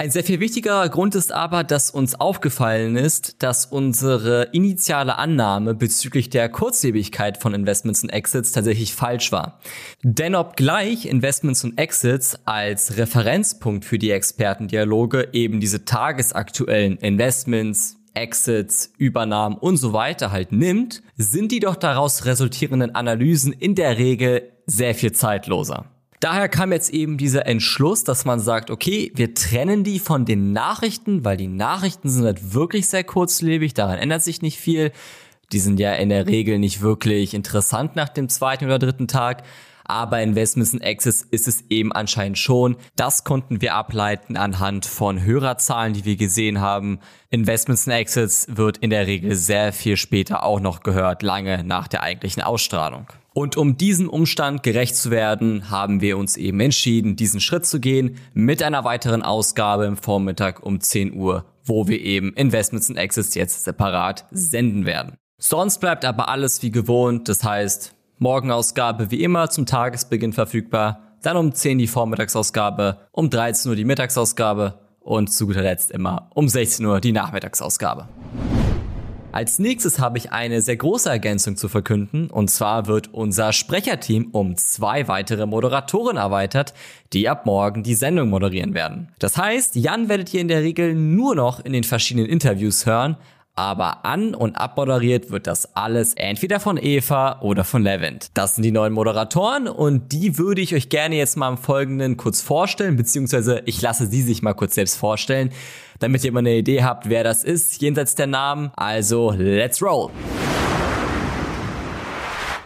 Ein sehr viel wichtiger Grund ist aber, dass uns aufgefallen ist, dass unsere initiale Annahme bezüglich der Kurzlebigkeit von Investments und Exits tatsächlich falsch war. Denn obgleich Investments und Exits als Referenzpunkt für die Expertendialoge eben diese tagesaktuellen Investments, Exits, Übernahmen und so weiter halt nimmt, sind die doch daraus resultierenden Analysen in der Regel sehr viel zeitloser. Daher kam jetzt eben dieser Entschluss, dass man sagt, okay, wir trennen die von den Nachrichten, weil die Nachrichten sind halt wirklich sehr kurzlebig, daran ändert sich nicht viel. Die sind ja in der Regel nicht wirklich interessant nach dem zweiten oder dritten Tag. Aber Investments in Access ist es eben anscheinend schon. Das konnten wir ableiten anhand von Hörerzahlen, die wir gesehen haben. Investments in Access wird in der Regel sehr viel später auch noch gehört, lange nach der eigentlichen Ausstrahlung. Und um diesem Umstand gerecht zu werden, haben wir uns eben entschieden, diesen Schritt zu gehen mit einer weiteren Ausgabe im Vormittag um 10 Uhr, wo wir eben Investments in Access jetzt separat senden werden. Sonst bleibt aber alles wie gewohnt, das heißt, Morgenausgabe wie immer zum Tagesbeginn verfügbar, dann um 10 die Vormittagsausgabe, um 13 Uhr die Mittagsausgabe und zu guter Letzt immer um 16 Uhr die Nachmittagsausgabe. Als nächstes habe ich eine sehr große Ergänzung zu verkünden, und zwar wird unser Sprecherteam um zwei weitere Moderatoren erweitert, die ab morgen die Sendung moderieren werden. Das heißt, Jan werdet ihr in der Regel nur noch in den verschiedenen Interviews hören, aber an- und abmoderiert wird das alles entweder von Eva oder von Levent. Das sind die neuen Moderatoren und die würde ich euch gerne jetzt mal im Folgenden kurz vorstellen, beziehungsweise ich lasse sie sich mal kurz selbst vorstellen, damit ihr mal eine Idee habt, wer das ist, jenseits der Namen. Also, let's roll!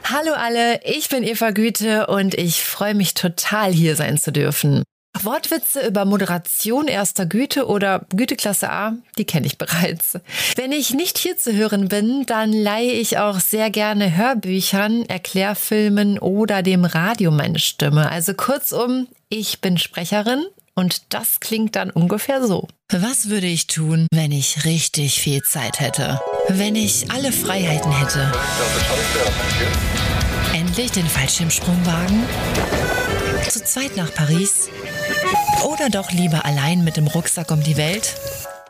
Hallo alle, ich bin Eva Güte und ich freue mich total hier sein zu dürfen. Wortwitze über Moderation erster Güte oder Güteklasse A, die kenne ich bereits. Wenn ich nicht hier zu hören bin, dann leihe ich auch sehr gerne Hörbüchern, Erklärfilmen oder dem Radio meine Stimme. Also kurzum, ich bin Sprecherin und das klingt dann ungefähr so. Was würde ich tun, wenn ich richtig viel Zeit hätte? Wenn ich alle Freiheiten hätte? Endlich den Fallschirmsprung wagen? Zu zweit nach Paris? Oder doch lieber allein mit dem Rucksack um die Welt?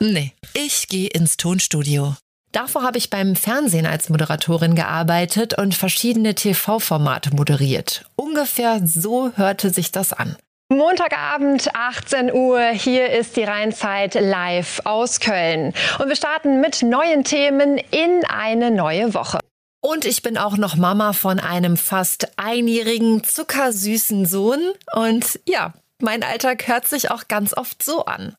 Nee, ich gehe ins Tonstudio. Davor habe ich beim Fernsehen als Moderatorin gearbeitet und verschiedene TV-Formate moderiert. Ungefähr so hörte sich das an. Montagabend, 18 Uhr. Hier ist die Rheinzeit live aus Köln. Und wir starten mit neuen Themen in eine neue Woche. Und ich bin auch noch Mama von einem fast einjährigen, zuckersüßen Sohn. Und ja, mein Alltag hört sich auch ganz oft so an.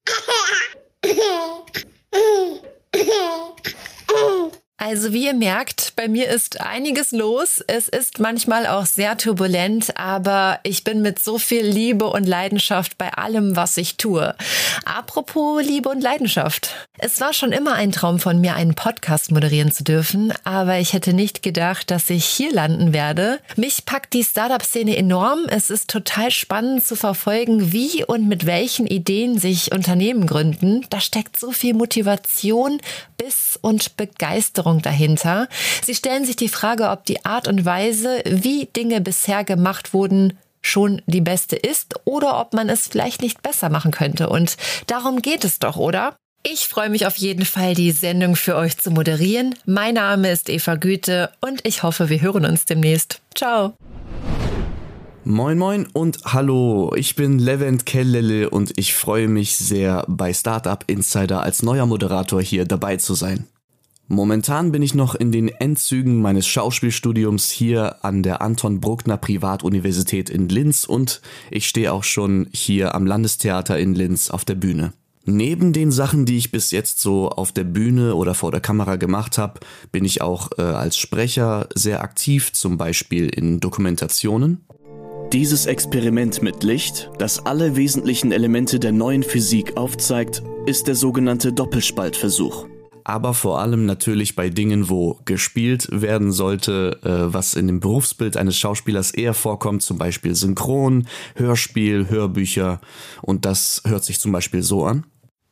[LAUGHS] [LAUGHS] Also wie ihr merkt, bei mir ist einiges los. Es ist manchmal auch sehr turbulent, aber ich bin mit so viel Liebe und Leidenschaft bei allem, was ich tue. Apropos Liebe und Leidenschaft. Es war schon immer ein Traum von mir, einen Podcast moderieren zu dürfen, aber ich hätte nicht gedacht, dass ich hier landen werde. Mich packt die Startup-Szene enorm. Es ist total spannend zu verfolgen, wie und mit welchen Ideen sich Unternehmen gründen. Da steckt so viel Motivation, Biss und Begeisterung Erfahrung dahinter. Sie stellen sich die Frage, ob die Art und Weise, wie Dinge bisher gemacht wurden, schon die beste ist oder ob man es vielleicht nicht besser machen könnte. Und darum geht es doch, oder? Ich freue mich auf jeden Fall, die Sendung für euch zu moderieren. Mein Name ist Eva Güte und ich hoffe, wir hören uns demnächst. Ciao. Moin moin und hallo, ich bin Levent Kellele und ich freue mich sehr, bei Startup Insider als neuer Moderator hier dabei zu sein. Momentan bin ich noch in den Endzügen meines Schauspielstudiums hier an der Anton Bruckner Privatuniversität in Linz und ich stehe auch schon hier am Landestheater in Linz auf der Bühne. Neben den Sachen, die ich bis jetzt so auf der Bühne oder vor der Kamera gemacht habe, bin ich auch äh, als Sprecher sehr aktiv, zum Beispiel in Dokumentationen. Dieses Experiment mit Licht, das alle wesentlichen Elemente der neuen Physik aufzeigt, ist der sogenannte Doppelspaltversuch aber vor allem natürlich bei Dingen, wo gespielt werden sollte, äh, was in dem Berufsbild eines Schauspielers eher vorkommt, zum Beispiel Synchron, Hörspiel, Hörbücher. Und das hört sich zum Beispiel so an.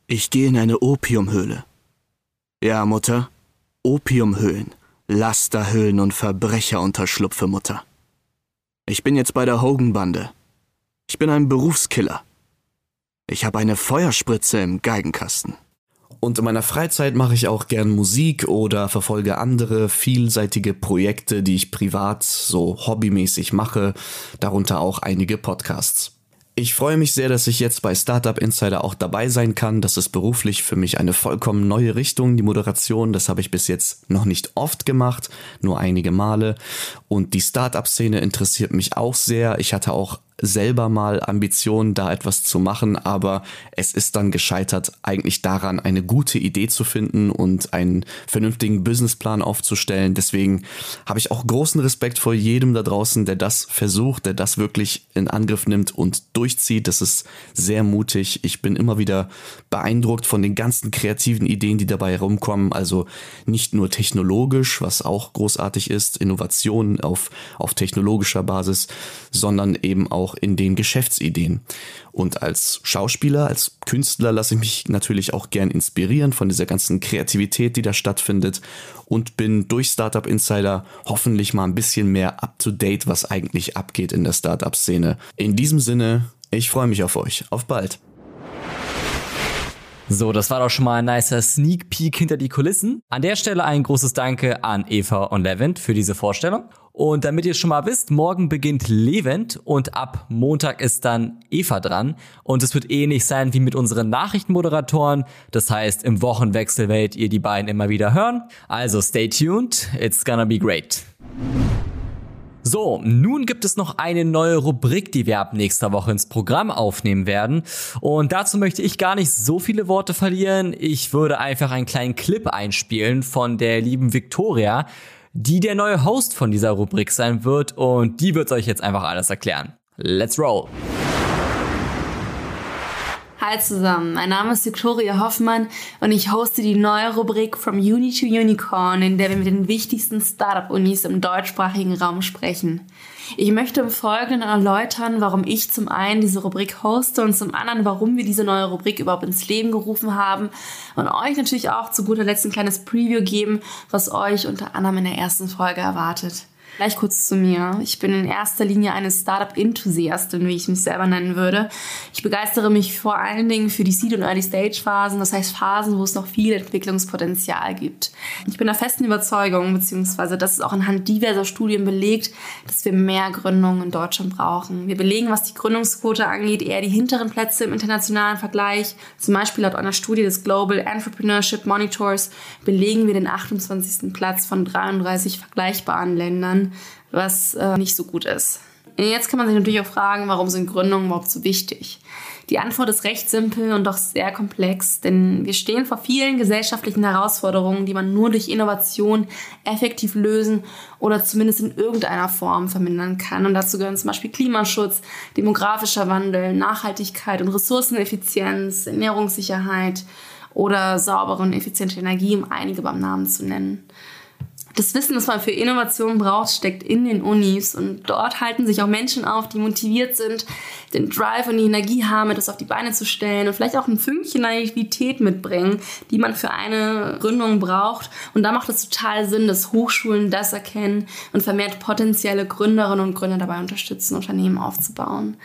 Ich gehe in eine Opiumhöhle. Ja, Mutter. Opiumhöhlen, Lasterhöhlen und Verbrecherunterschlupfe, Mutter. Ich bin jetzt bei der Hogan-Bande. Ich bin ein Berufskiller. Ich habe eine Feuerspritze im Geigenkasten. Und in meiner Freizeit mache ich auch gern Musik oder verfolge andere vielseitige Projekte, die ich privat so hobbymäßig mache, darunter auch einige Podcasts. Ich freue mich sehr, dass ich jetzt bei Startup Insider auch dabei sein kann. Das ist beruflich für mich eine vollkommen neue Richtung, die Moderation. Das habe ich bis jetzt noch nicht oft gemacht, nur einige Male. Und die Startup-Szene interessiert mich auch sehr. Ich hatte auch selber mal Ambitionen, da etwas zu machen, aber es ist dann gescheitert, eigentlich daran, eine gute Idee zu finden und einen vernünftigen Businessplan aufzustellen. Deswegen habe ich auch großen Respekt vor jedem da draußen, der das versucht, der das wirklich in Angriff nimmt und durchzieht. Das ist sehr mutig. Ich bin immer wieder beeindruckt von den ganzen kreativen Ideen, die dabei herumkommen. Also nicht nur technologisch, was auch großartig ist, Innovationen auf, auf technologischer Basis, sondern eben auch auch in den Geschäftsideen. Und als Schauspieler, als Künstler lasse ich mich natürlich auch gern inspirieren von dieser ganzen Kreativität, die da stattfindet und bin durch Startup Insider hoffentlich mal ein bisschen mehr up to date, was eigentlich abgeht in der Startup Szene. In diesem Sinne, ich freue mich auf euch. Auf bald. So, das war doch schon mal ein nicer Sneak Peek hinter die Kulissen. An der Stelle ein großes Danke an Eva und Levent für diese Vorstellung. Und damit ihr schon mal wisst, morgen beginnt Levent und ab Montag ist dann Eva dran. Und es wird ähnlich sein wie mit unseren Nachrichtenmoderatoren. Das heißt, im Wochenwechsel werdet ihr die beiden immer wieder hören. Also stay tuned, it's gonna be great. So, nun gibt es noch eine neue Rubrik, die wir ab nächster Woche ins Programm aufnehmen werden. Und dazu möchte ich gar nicht so viele Worte verlieren. Ich würde einfach einen kleinen Clip einspielen von der lieben Victoria, die der neue Host von dieser Rubrik sein wird. Und die wird euch jetzt einfach alles erklären. Let's roll! Hi zusammen, mein Name ist Victoria Hoffmann und ich hoste die neue Rubrik From Uni to Unicorn, in der wir mit den wichtigsten Startup-Unis im deutschsprachigen Raum sprechen. Ich möchte im Folgenden erläutern, warum ich zum einen diese Rubrik hoste und zum anderen, warum wir diese neue Rubrik überhaupt ins Leben gerufen haben und euch natürlich auch zu guter Letzt ein kleines Preview geben, was euch unter anderem in der ersten Folge erwartet. Gleich kurz zu mir. Ich bin in erster Linie eine Startup-Enthusiastin, wie ich mich selber nennen würde. Ich begeistere mich vor allen Dingen für die Seed- und Early-Stage-Phasen, das heißt Phasen, wo es noch viel Entwicklungspotenzial gibt. Ich bin der festen Überzeugung, beziehungsweise das ist auch anhand diverser Studien belegt, dass wir mehr Gründungen in Deutschland brauchen. Wir belegen, was die Gründungsquote angeht, eher die hinteren Plätze im internationalen Vergleich. Zum Beispiel laut einer Studie des Global Entrepreneurship Monitors belegen wir den 28. Platz von 33 vergleichbaren Ländern, was äh, nicht so gut ist. Jetzt kann man sich natürlich auch fragen, warum sind Gründungen überhaupt so wichtig? Die Antwort ist recht simpel und doch sehr komplex, denn wir stehen vor vielen gesellschaftlichen Herausforderungen, die man nur durch Innovation effektiv lösen oder zumindest in irgendeiner Form vermindern kann. Und dazu gehören zum Beispiel Klimaschutz, demografischer Wandel, Nachhaltigkeit und Ressourceneffizienz, Ernährungssicherheit oder saubere und effiziente Energie, um einige beim Namen zu nennen. Das Wissen, das man für Innovation braucht, steckt in den Unis und dort halten sich auch Menschen auf, die motiviert sind, den Drive und die Energie haben, etwas auf die Beine zu stellen und vielleicht auch ein Fünkchen Naivität mitbringen, die man für eine Gründung braucht. Und da macht es total Sinn, dass Hochschulen das erkennen und vermehrt potenzielle Gründerinnen und Gründer dabei unterstützen, Unternehmen aufzubauen.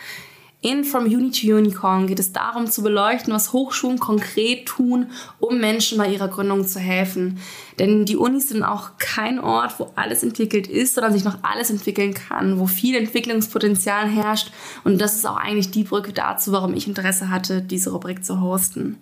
In From Uni to Unicorn geht es darum zu beleuchten, was Hochschulen konkret tun, um Menschen bei ihrer Gründung zu helfen. Denn die Unis sind auch kein Ort, wo alles entwickelt ist, sondern sich noch alles entwickeln kann, wo viel Entwicklungspotenzial herrscht. Und das ist auch eigentlich die Brücke dazu, warum ich Interesse hatte, diese Rubrik zu hosten.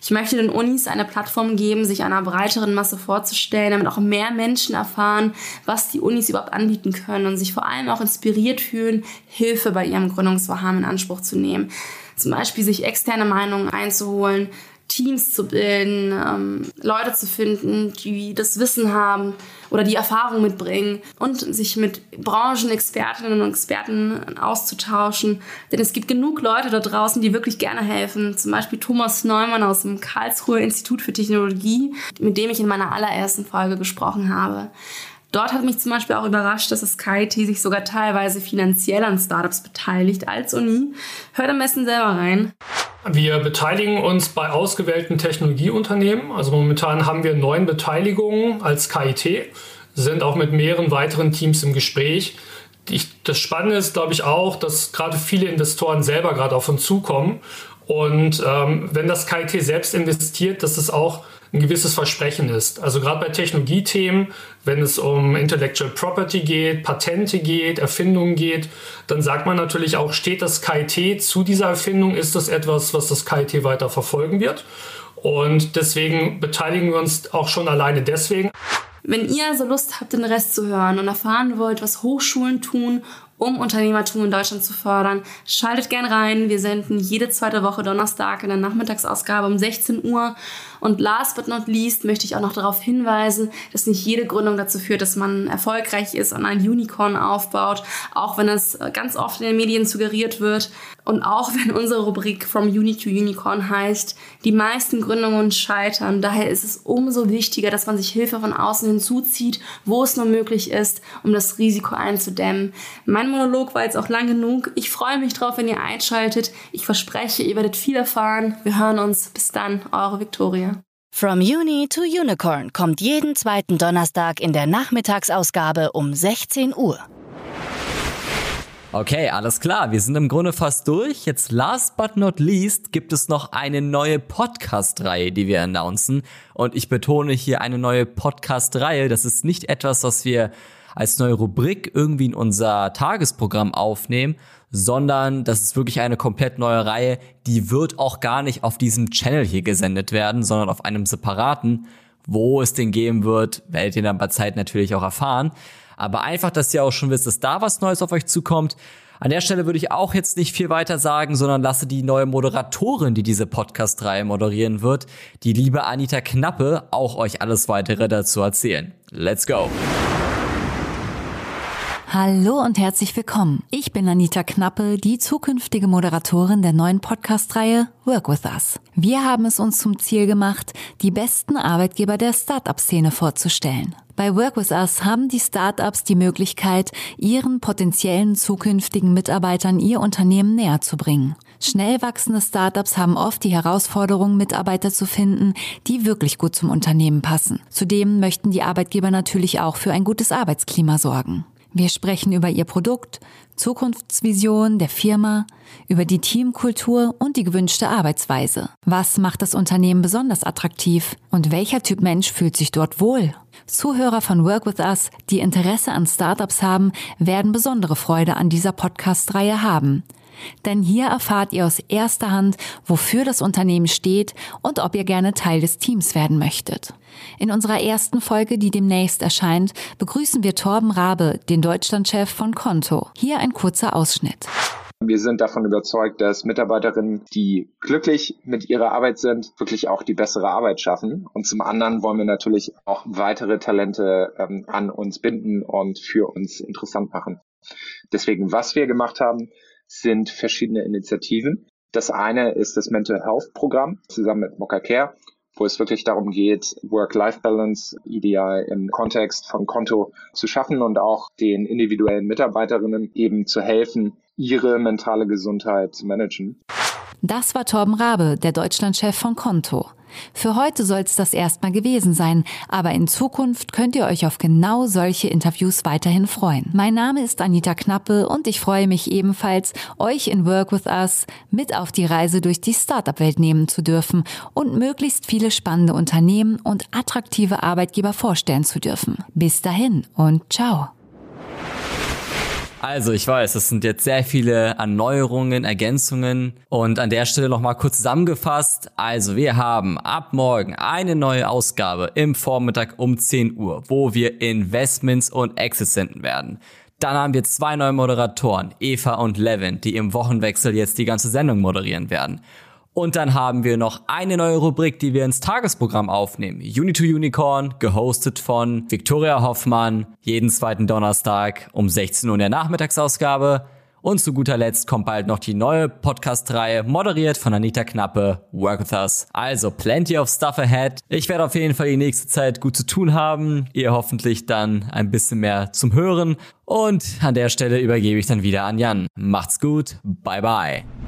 Ich möchte den Unis eine Plattform geben, sich einer breiteren Masse vorzustellen, damit auch mehr Menschen erfahren, was die Unis überhaupt anbieten können und sich vor allem auch inspiriert fühlen, Hilfe bei ihrem Gründungsvorhaben in Anspruch zu nehmen. Zum Beispiel sich externe Meinungen einzuholen, Teams zu bilden, ähm, Leute zu finden, die das Wissen haben oder die Erfahrung mitbringen und sich mit Branchenexpertinnen und Experten auszutauschen. Denn es gibt genug Leute da draußen, die wirklich gerne helfen. Zum Beispiel Thomas Neumann aus dem Karlsruher Institut für Technologie, mit dem ich in meiner allerersten Folge gesprochen habe. Dort hat mich zum Beispiel auch überrascht, dass das KIT sich sogar teilweise finanziell an Startups beteiligt als Uni. Hört am besten selber rein. Wir beteiligen uns bei ausgewählten Technologieunternehmen. Also momentan haben wir neun Beteiligungen als KIT, sind auch mit mehreren weiteren Teams im Gespräch. Das Spannende ist, glaube ich, auch, dass gerade viele Investoren selber gerade auf uns zukommen. Und ähm, wenn das KIT selbst investiert, dass es auch ein gewisses Versprechen ist. Also gerade bei Technologiethemen, wenn es um Intellectual Property geht, Patente geht, Erfindungen geht, dann sagt man natürlich auch, steht das KIT zu dieser Erfindung, ist das etwas, was das KIT weiter verfolgen wird. Und deswegen beteiligen wir uns auch schon alleine deswegen. Wenn ihr also Lust habt, den Rest zu hören und erfahren wollt, was Hochschulen tun, um Unternehmertum in Deutschland zu fördern. Schaltet gern rein. Wir senden jede zweite Woche Donnerstag in der Nachmittagsausgabe um 16 Uhr. Und last but not least möchte ich auch noch darauf hinweisen, dass nicht jede Gründung dazu führt, dass man erfolgreich ist und ein Unicorn aufbaut, auch wenn es ganz oft in den Medien suggeriert wird. Und auch [LAUGHS] wenn unsere Rubrik From Uni to Unicorn heißt, die meisten Gründungen scheitern. Daher ist es umso wichtiger, dass man sich Hilfe von außen hinzuzieht, wo es nur möglich ist, um das Risiko einzudämmen. Mein Monolog war jetzt auch lang genug. Ich freue mich drauf, wenn ihr einschaltet. Ich verspreche, ihr werdet viel erfahren. Wir hören uns. Bis dann, eure Victoria. From Uni to Unicorn kommt jeden zweiten Donnerstag in der Nachmittagsausgabe um 16 Uhr. Okay, alles klar. Wir sind im Grunde fast durch. Jetzt last but not least gibt es noch eine neue Podcast-Reihe, die wir announcen. Und ich betone hier eine neue Podcast-Reihe. Das ist nicht etwas, was wir als neue Rubrik irgendwie in unser Tagesprogramm aufnehmen, sondern das ist wirklich eine komplett neue Reihe. Die wird auch gar nicht auf diesem Channel hier gesendet werden, sondern auf einem separaten. Wo es den geben wird, werdet ihr dann bei Zeit natürlich auch erfahren. Aber einfach, dass ihr auch schon wisst, dass da was Neues auf euch zukommt. An der Stelle würde ich auch jetzt nicht viel weiter sagen, sondern lasse die neue Moderatorin, die diese Podcast-Reihe moderieren wird, die liebe Anita Knappe, auch euch alles weitere dazu erzählen. Let's go! Hallo und herzlich willkommen. Ich bin Anita Knappe, die zukünftige Moderatorin der neuen Podcast-Reihe Work With Us. Wir haben es uns zum Ziel gemacht, die besten Arbeitgeber der Startup-Szene vorzustellen. Bei Work With Us haben die Startups die Möglichkeit, ihren potenziellen zukünftigen Mitarbeitern ihr Unternehmen näher zu bringen. Schnell wachsende Startups haben oft die Herausforderung, Mitarbeiter zu finden, die wirklich gut zum Unternehmen passen. Zudem möchten die Arbeitgeber natürlich auch für ein gutes Arbeitsklima sorgen. Wir sprechen über ihr Produkt, Zukunftsvision der Firma, über die Teamkultur und die gewünschte Arbeitsweise. Was macht das Unternehmen besonders attraktiv und welcher Typ Mensch fühlt sich dort wohl? Zuhörer von Work with Us, die Interesse an Startups haben, werden besondere Freude an dieser Podcast-Reihe haben. Denn hier erfahrt ihr aus erster Hand, wofür das Unternehmen steht und ob ihr gerne Teil des Teams werden möchtet. In unserer ersten Folge, die demnächst erscheint, begrüßen wir Torben Rabe, den Deutschlandchef von Konto. Hier ein kurzer Ausschnitt. Wir sind davon überzeugt, dass Mitarbeiterinnen, die glücklich mit ihrer Arbeit sind, wirklich auch die bessere Arbeit schaffen. Und zum anderen wollen wir natürlich auch weitere Talente ähm, an uns binden und für uns interessant machen. Deswegen, was wir gemacht haben, sind verschiedene Initiativen. Das eine ist das Mental Health Programm zusammen mit Mokka Care, wo es wirklich darum geht, Work-Life-Balance ideal im Kontext von Konto zu schaffen und auch den individuellen Mitarbeiterinnen eben zu helfen, ihre mentale Gesundheit zu managen. Das war Torben Rabe, der Deutschlandchef von Konto. Für heute soll es das erstmal gewesen sein, aber in Zukunft könnt ihr euch auf genau solche Interviews weiterhin freuen. Mein Name ist Anita Knappe und ich freue mich ebenfalls, euch in Work with Us mit auf die Reise durch die Startup-Welt nehmen zu dürfen und möglichst viele spannende Unternehmen und attraktive Arbeitgeber vorstellen zu dürfen. Bis dahin und ciao. Also ich weiß, es sind jetzt sehr viele Erneuerungen, Ergänzungen und an der Stelle nochmal kurz zusammengefasst. Also wir haben ab morgen eine neue Ausgabe im Vormittag um 10 Uhr, wo wir Investments und Exits senden werden. Dann haben wir zwei neue Moderatoren, Eva und Levin, die im Wochenwechsel jetzt die ganze Sendung moderieren werden. Und dann haben wir noch eine neue Rubrik, die wir ins Tagesprogramm aufnehmen. Uni to Unicorn, gehostet von Viktoria Hoffmann, jeden zweiten Donnerstag um 16 Uhr in der Nachmittagsausgabe. Und zu guter Letzt kommt bald noch die neue Podcast-Reihe, moderiert von Anita Knappe, Work With Us. Also plenty of stuff ahead. Ich werde auf jeden Fall die nächste Zeit gut zu tun haben. Ihr hoffentlich dann ein bisschen mehr zum Hören. Und an der Stelle übergebe ich dann wieder an Jan. Macht's gut. Bye bye.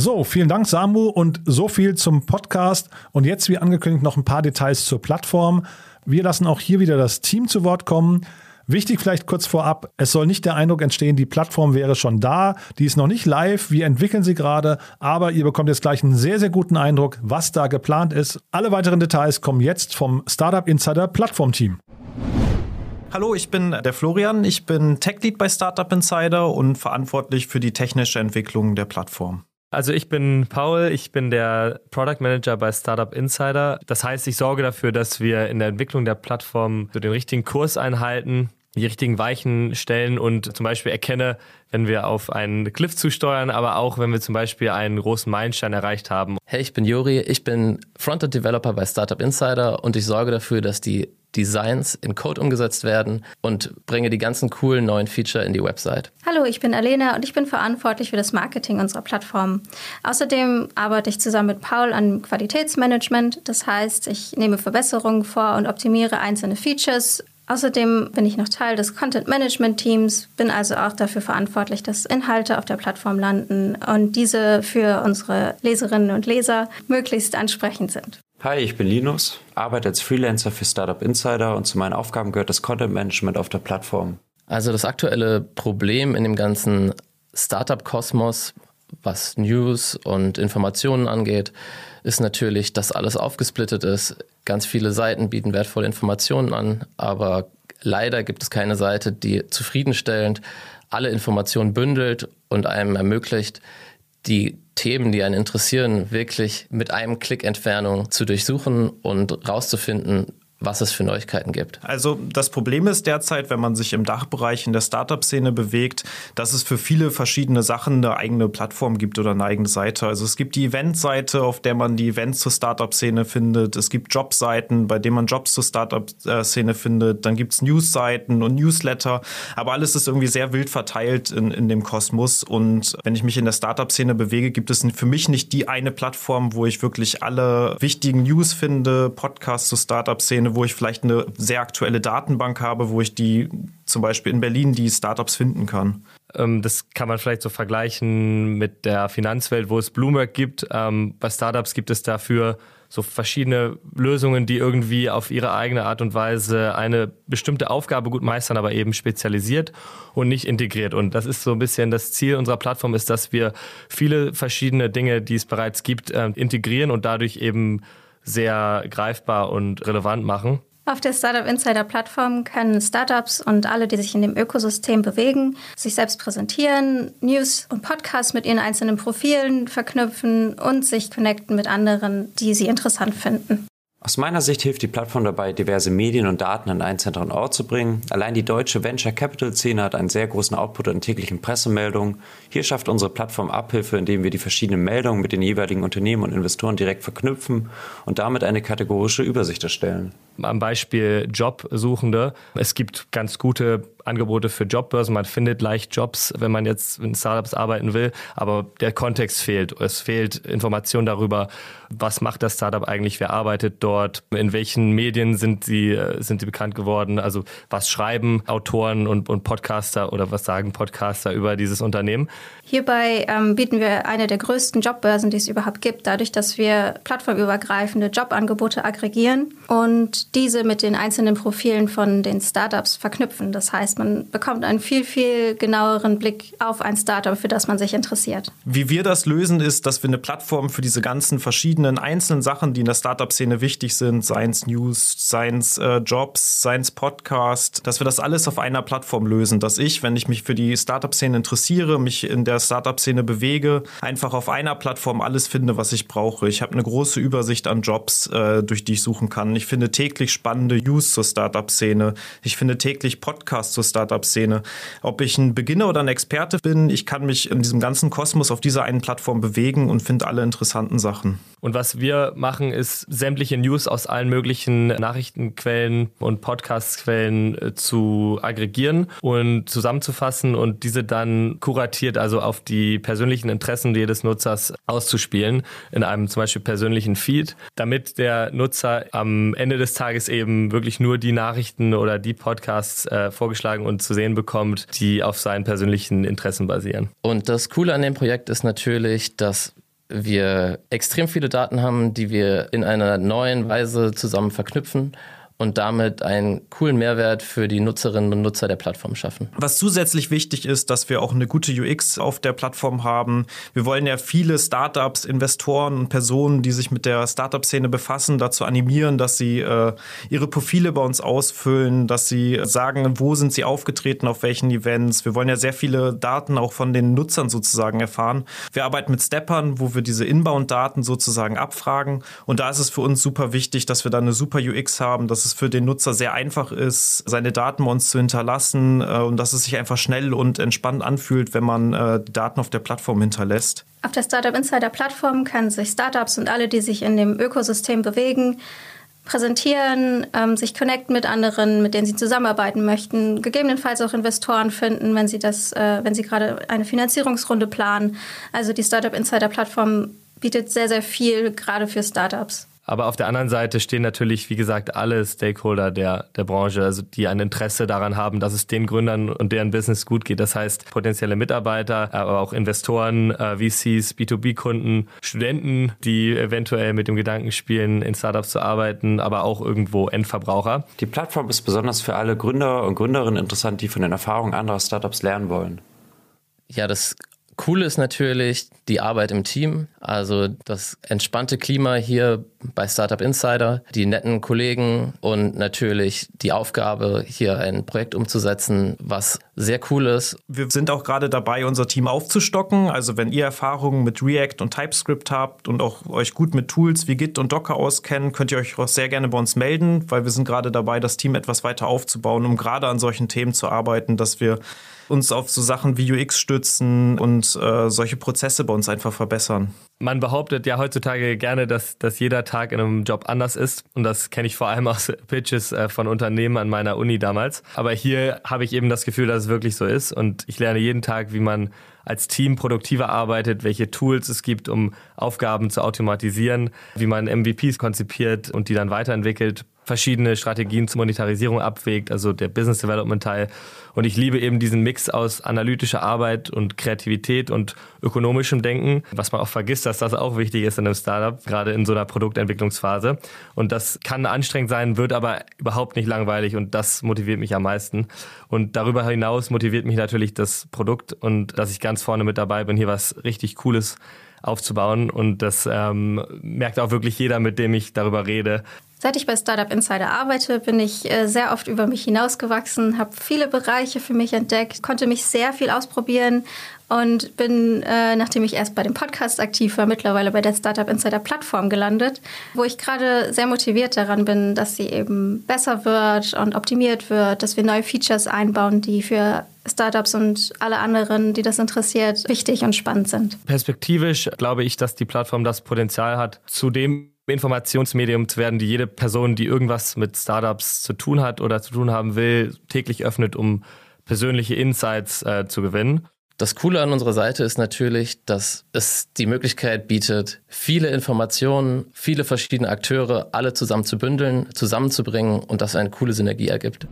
So, vielen Dank, Samu, und so viel zum Podcast. Und jetzt, wie angekündigt, noch ein paar Details zur Plattform. Wir lassen auch hier wieder das Team zu Wort kommen. Wichtig vielleicht kurz vorab, es soll nicht der Eindruck entstehen, die Plattform wäre schon da, die ist noch nicht live, wir entwickeln sie gerade, aber ihr bekommt jetzt gleich einen sehr, sehr guten Eindruck, was da geplant ist. Alle weiteren Details kommen jetzt vom Startup Insider Plattform-Team. Hallo, ich bin der Florian, ich bin Tech Lead bei Startup Insider und verantwortlich für die technische Entwicklung der Plattform. Also ich bin Paul, ich bin der Product Manager bei Startup Insider. Das heißt, ich sorge dafür, dass wir in der Entwicklung der Plattform so den richtigen Kurs einhalten, die richtigen Weichen stellen und zum Beispiel erkenne, wenn wir auf einen Cliff zusteuern, aber auch wenn wir zum Beispiel einen großen Meilenstein erreicht haben. Hey, ich bin Juri, ich bin Frontend Developer bei Startup Insider und ich sorge dafür, dass die Designs in Code umgesetzt werden und bringe die ganzen coolen neuen Feature in die Website. Hallo, ich bin Alena und ich bin verantwortlich für das Marketing unserer Plattform. Außerdem arbeite ich zusammen mit Paul an Qualitätsmanagement. Das heißt, ich nehme Verbesserungen vor und optimiere einzelne Features. Außerdem bin ich noch Teil des Content Management Teams, bin also auch dafür verantwortlich, dass Inhalte auf der Plattform landen und diese für unsere Leserinnen und Leser möglichst ansprechend sind. Hi, ich bin Linus, arbeite als Freelancer für Startup Insider und zu meinen Aufgaben gehört das Content Management auf der Plattform. Also das aktuelle Problem in dem ganzen Startup-Kosmos, was News und Informationen angeht, ist natürlich, dass alles aufgesplittet ist. Ganz viele Seiten bieten wertvolle Informationen an, aber leider gibt es keine Seite, die zufriedenstellend alle Informationen bündelt und einem ermöglicht, die Themen, die einen interessieren, wirklich mit einem Klick Entfernung zu durchsuchen und rauszufinden, was es für Neuigkeiten gibt. Also das Problem ist derzeit, wenn man sich im Dachbereich in der Startup-Szene bewegt, dass es für viele verschiedene Sachen eine eigene Plattform gibt oder eine eigene Seite. Also es gibt die Event-Seite, auf der man die Events zur Startup-Szene findet. Es gibt Jobseiten, bei denen man Jobs zur Startup-Szene findet. Dann gibt es News-Seiten und Newsletter. Aber alles ist irgendwie sehr wild verteilt in, in dem Kosmos. Und wenn ich mich in der Startup-Szene bewege, gibt es für mich nicht die eine Plattform, wo ich wirklich alle wichtigen News finde, Podcasts zur Startup-Szene wo ich vielleicht eine sehr aktuelle Datenbank habe, wo ich die zum Beispiel in Berlin die Startups finden kann. Ähm, das kann man vielleicht so vergleichen mit der Finanzwelt, wo es Bloomberg gibt. Ähm, bei Startups gibt es dafür so verschiedene Lösungen, die irgendwie auf ihre eigene Art und Weise eine bestimmte Aufgabe gut meistern, aber eben spezialisiert und nicht integriert. Und das ist so ein bisschen das Ziel unserer Plattform, ist, dass wir viele verschiedene Dinge, die es bereits gibt, äh, integrieren und dadurch eben sehr greifbar und relevant machen. Auf der Startup Insider Plattform können Startups und alle, die sich in dem Ökosystem bewegen, sich selbst präsentieren, News und Podcasts mit ihren einzelnen Profilen verknüpfen und sich connecten mit anderen, die sie interessant finden. Aus meiner Sicht hilft die Plattform dabei, diverse Medien und Daten an einen zentralen Ort zu bringen. Allein die deutsche Venture Capital Szene hat einen sehr großen Output an täglichen Pressemeldungen. Hier schafft unsere Plattform Abhilfe, indem wir die verschiedenen Meldungen mit den jeweiligen Unternehmen und Investoren direkt verknüpfen und damit eine kategorische Übersicht erstellen. Am Beispiel Jobsuchende. Es gibt ganz gute Angebote für Jobbörsen. Man findet leicht Jobs, wenn man jetzt in Startups arbeiten will, aber der Kontext fehlt. Es fehlt Information darüber, was macht das Startup eigentlich, wer arbeitet dort, in welchen Medien sind sie, äh, sind sie bekannt geworden, also was schreiben Autoren und, und Podcaster oder was sagen Podcaster über dieses Unternehmen. Hierbei ähm, bieten wir eine der größten Jobbörsen, die es überhaupt gibt, dadurch, dass wir plattformübergreifende Jobangebote aggregieren und diese mit den einzelnen Profilen von den Startups verknüpfen. Das heißt, man bekommt einen viel, viel genaueren Blick auf ein Startup, für das man sich interessiert. Wie wir das lösen, ist, dass wir eine Plattform für diese ganzen verschiedenen einzelnen Sachen, die in der Startup-Szene wichtig sind, Science News, Science äh, Jobs, Science Podcast, dass wir das alles auf einer Plattform lösen. Dass ich, wenn ich mich für die Startup-Szene interessiere, mich in der Startup-Szene bewege, einfach auf einer Plattform alles finde, was ich brauche. Ich habe eine große Übersicht an Jobs, äh, durch die ich suchen kann. Ich finde täglich spannende News zur Startup-Szene. Ich finde täglich Podcasts zur Startup-Szene. Ob ich ein Beginner oder ein Experte bin, ich kann mich in diesem ganzen Kosmos auf dieser einen Plattform bewegen und finde alle interessanten Sachen. Und was wir machen, ist sämtliche News aus allen möglichen Nachrichtenquellen und Podcastquellen äh, zu aggregieren und zusammenzufassen und diese dann kuratiert, also auf die persönlichen Interessen jedes Nutzers auszuspielen in einem zum Beispiel persönlichen Feed, damit der Nutzer am Ende des Tages eben wirklich nur die Nachrichten oder die Podcasts äh, vorgeschlagen und zu sehen bekommt, die auf seinen persönlichen Interessen basieren. Und das Coole an dem Projekt ist natürlich, dass wir extrem viele Daten haben, die wir in einer neuen Weise zusammen verknüpfen und damit einen coolen Mehrwert für die Nutzerinnen und Nutzer der Plattform schaffen. Was zusätzlich wichtig ist, dass wir auch eine gute UX auf der Plattform haben. Wir wollen ja viele Startups, Investoren und Personen, die sich mit der Startup-Szene befassen, dazu animieren, dass sie äh, ihre Profile bei uns ausfüllen, dass sie sagen, wo sind sie aufgetreten, auf welchen Events. Wir wollen ja sehr viele Daten auch von den Nutzern sozusagen erfahren. Wir arbeiten mit Steppern, wo wir diese Inbound-Daten sozusagen abfragen. Und da ist es für uns super wichtig, dass wir da eine super UX haben, dass es für den Nutzer sehr einfach ist, seine Daten bei uns zu hinterlassen äh, und dass es sich einfach schnell und entspannt anfühlt, wenn man äh, Daten auf der Plattform hinterlässt. Auf der Startup Insider Plattform können sich Startups und alle, die sich in dem Ökosystem bewegen, präsentieren, ähm, sich connecten mit anderen, mit denen sie zusammenarbeiten möchten, gegebenenfalls auch Investoren finden, wenn sie das, äh, wenn sie gerade eine Finanzierungsrunde planen. Also die Startup Insider Plattform bietet sehr, sehr viel gerade für Startups. Aber auf der anderen Seite stehen natürlich, wie gesagt, alle Stakeholder der, der Branche, also die ein Interesse daran haben, dass es den Gründern und deren Business gut geht. Das heißt, potenzielle Mitarbeiter, aber auch Investoren, äh, VCs, B2B-Kunden, Studenten, die eventuell mit dem Gedanken spielen, in Startups zu arbeiten, aber auch irgendwo Endverbraucher. Die Plattform ist besonders für alle Gründer und Gründerinnen interessant, die von den Erfahrungen anderer Startups lernen wollen. Ja, das Cool ist natürlich die Arbeit im Team, also das entspannte Klima hier bei Startup Insider, die netten Kollegen und natürlich die Aufgabe, hier ein Projekt umzusetzen, was sehr cool ist. Wir sind auch gerade dabei, unser Team aufzustocken. Also wenn ihr Erfahrungen mit React und TypeScript habt und auch euch gut mit Tools wie Git und Docker auskennen, könnt ihr euch auch sehr gerne bei uns melden, weil wir sind gerade dabei, das Team etwas weiter aufzubauen, um gerade an solchen Themen zu arbeiten, dass wir uns auf so Sachen wie UX stützen und äh, solche Prozesse bei uns einfach verbessern. Man behauptet ja heutzutage gerne, dass, dass jeder Tag in einem Job anders ist. Und das kenne ich vor allem aus [LAUGHS] Pitches äh, von Unternehmen an meiner Uni damals. Aber hier habe ich eben das Gefühl, dass es wirklich so ist. Und ich lerne jeden Tag, wie man als Team produktiver arbeitet, welche Tools es gibt, um Aufgaben zu automatisieren, wie man MVPs konzipiert und die dann weiterentwickelt verschiedene Strategien zur Monetarisierung abwägt, also der Business Development Teil. Und ich liebe eben diesen Mix aus analytischer Arbeit und Kreativität und ökonomischem Denken, was man auch vergisst, dass das auch wichtig ist in einem Startup, gerade in so einer Produktentwicklungsphase. Und das kann anstrengend sein, wird aber überhaupt nicht langweilig und das motiviert mich am meisten. Und darüber hinaus motiviert mich natürlich das Produkt und dass ich ganz vorne mit dabei bin, hier was richtig Cooles aufzubauen. Und das ähm, merkt auch wirklich jeder, mit dem ich darüber rede. Seit ich bei Startup Insider arbeite, bin ich äh, sehr oft über mich hinausgewachsen, habe viele Bereiche für mich entdeckt, konnte mich sehr viel ausprobieren und bin, äh, nachdem ich erst bei dem Podcast aktiv war, mittlerweile bei der Startup Insider Plattform gelandet, wo ich gerade sehr motiviert daran bin, dass sie eben besser wird und optimiert wird, dass wir neue Features einbauen, die für Startups und alle anderen, die das interessiert, wichtig und spannend sind. Perspektivisch glaube ich, dass die Plattform das Potenzial hat, zu dem Informationsmedium zu werden, die jede Person, die irgendwas mit Startups zu tun hat oder zu tun haben will, täglich öffnet, um persönliche Insights äh, zu gewinnen. Das Coole an unserer Seite ist natürlich, dass es die Möglichkeit bietet, viele Informationen, viele verschiedene Akteure, alle zusammen zu bündeln, zusammenzubringen und das eine coole Synergie ergibt.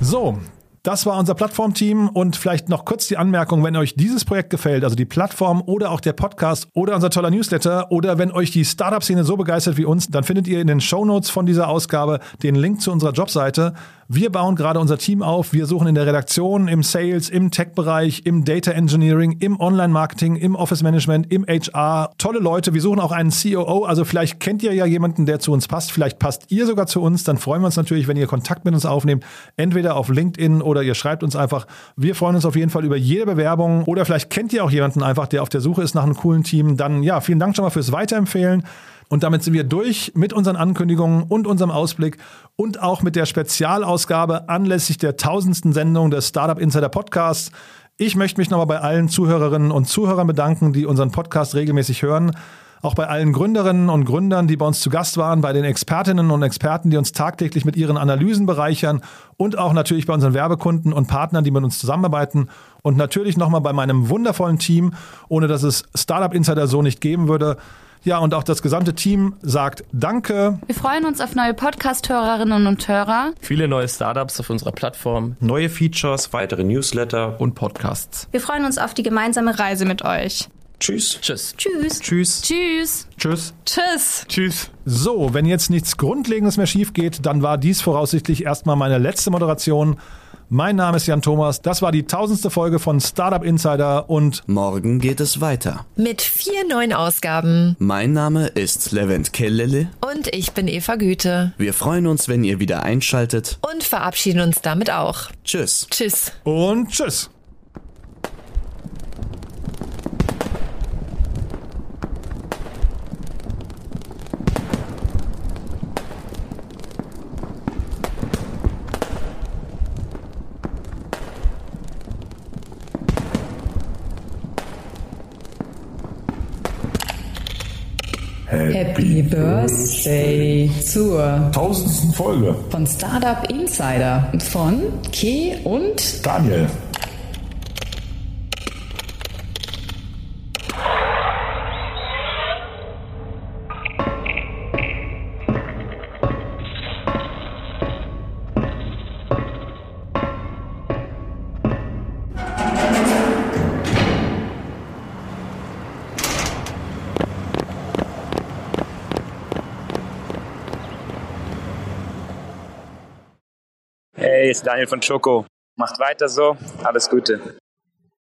So, das war unser Plattformteam und vielleicht noch kurz die Anmerkung, wenn euch dieses Projekt gefällt, also die Plattform oder auch der Podcast oder unser toller Newsletter oder wenn euch die Startup-Szene so begeistert wie uns, dann findet ihr in den Shownotes von dieser Ausgabe den Link zu unserer Jobseite. Wir bauen gerade unser Team auf. Wir suchen in der Redaktion, im Sales, im Tech-Bereich, im Data Engineering, im Online-Marketing, im Office-Management, im HR. Tolle Leute. Wir suchen auch einen COO. Also vielleicht kennt ihr ja jemanden, der zu uns passt. Vielleicht passt ihr sogar zu uns. Dann freuen wir uns natürlich, wenn ihr Kontakt mit uns aufnehmt. Entweder auf LinkedIn oder ihr schreibt uns einfach. Wir freuen uns auf jeden Fall über jede Bewerbung. Oder vielleicht kennt ihr auch jemanden einfach, der auf der Suche ist nach einem coolen Team. Dann ja, vielen Dank schon mal fürs Weiterempfehlen. Und damit sind wir durch mit unseren Ankündigungen und unserem Ausblick und auch mit der Spezialausgabe anlässlich der tausendsten Sendung des Startup Insider Podcasts. Ich möchte mich nochmal bei allen Zuhörerinnen und Zuhörern bedanken, die unseren Podcast regelmäßig hören. Auch bei allen Gründerinnen und Gründern, die bei uns zu Gast waren, bei den Expertinnen und Experten, die uns tagtäglich mit ihren Analysen bereichern und auch natürlich bei unseren Werbekunden und Partnern, die mit uns zusammenarbeiten. Und natürlich nochmal bei meinem wundervollen Team, ohne dass es Startup Insider so nicht geben würde. Ja, und auch das gesamte Team sagt Danke. Wir freuen uns auf neue Podcast-Hörerinnen und Hörer. Viele neue Startups auf unserer Plattform. Neue Features, weitere Newsletter und Podcasts. Wir freuen uns auf die gemeinsame Reise mit euch. Tschüss. Tschüss. Tschüss. Tschüss. Tschüss. Tschüss. Tschüss. Tschüss. So, wenn jetzt nichts Grundlegendes mehr schief geht, dann war dies voraussichtlich erstmal meine letzte Moderation. Mein Name ist Jan Thomas. Das war die tausendste Folge von Startup Insider und morgen geht es weiter. Mit vier neuen Ausgaben. Mein Name ist Levent Kellele. Und ich bin Eva Güte. Wir freuen uns, wenn ihr wieder einschaltet. Und verabschieden uns damit auch. Tschüss. Tschüss. Und tschüss. Happy Birthday zur tausendsten Folge von Startup Insider von Ke und Daniel. Ist Daniel von Choco. Macht weiter so. Alles Gute.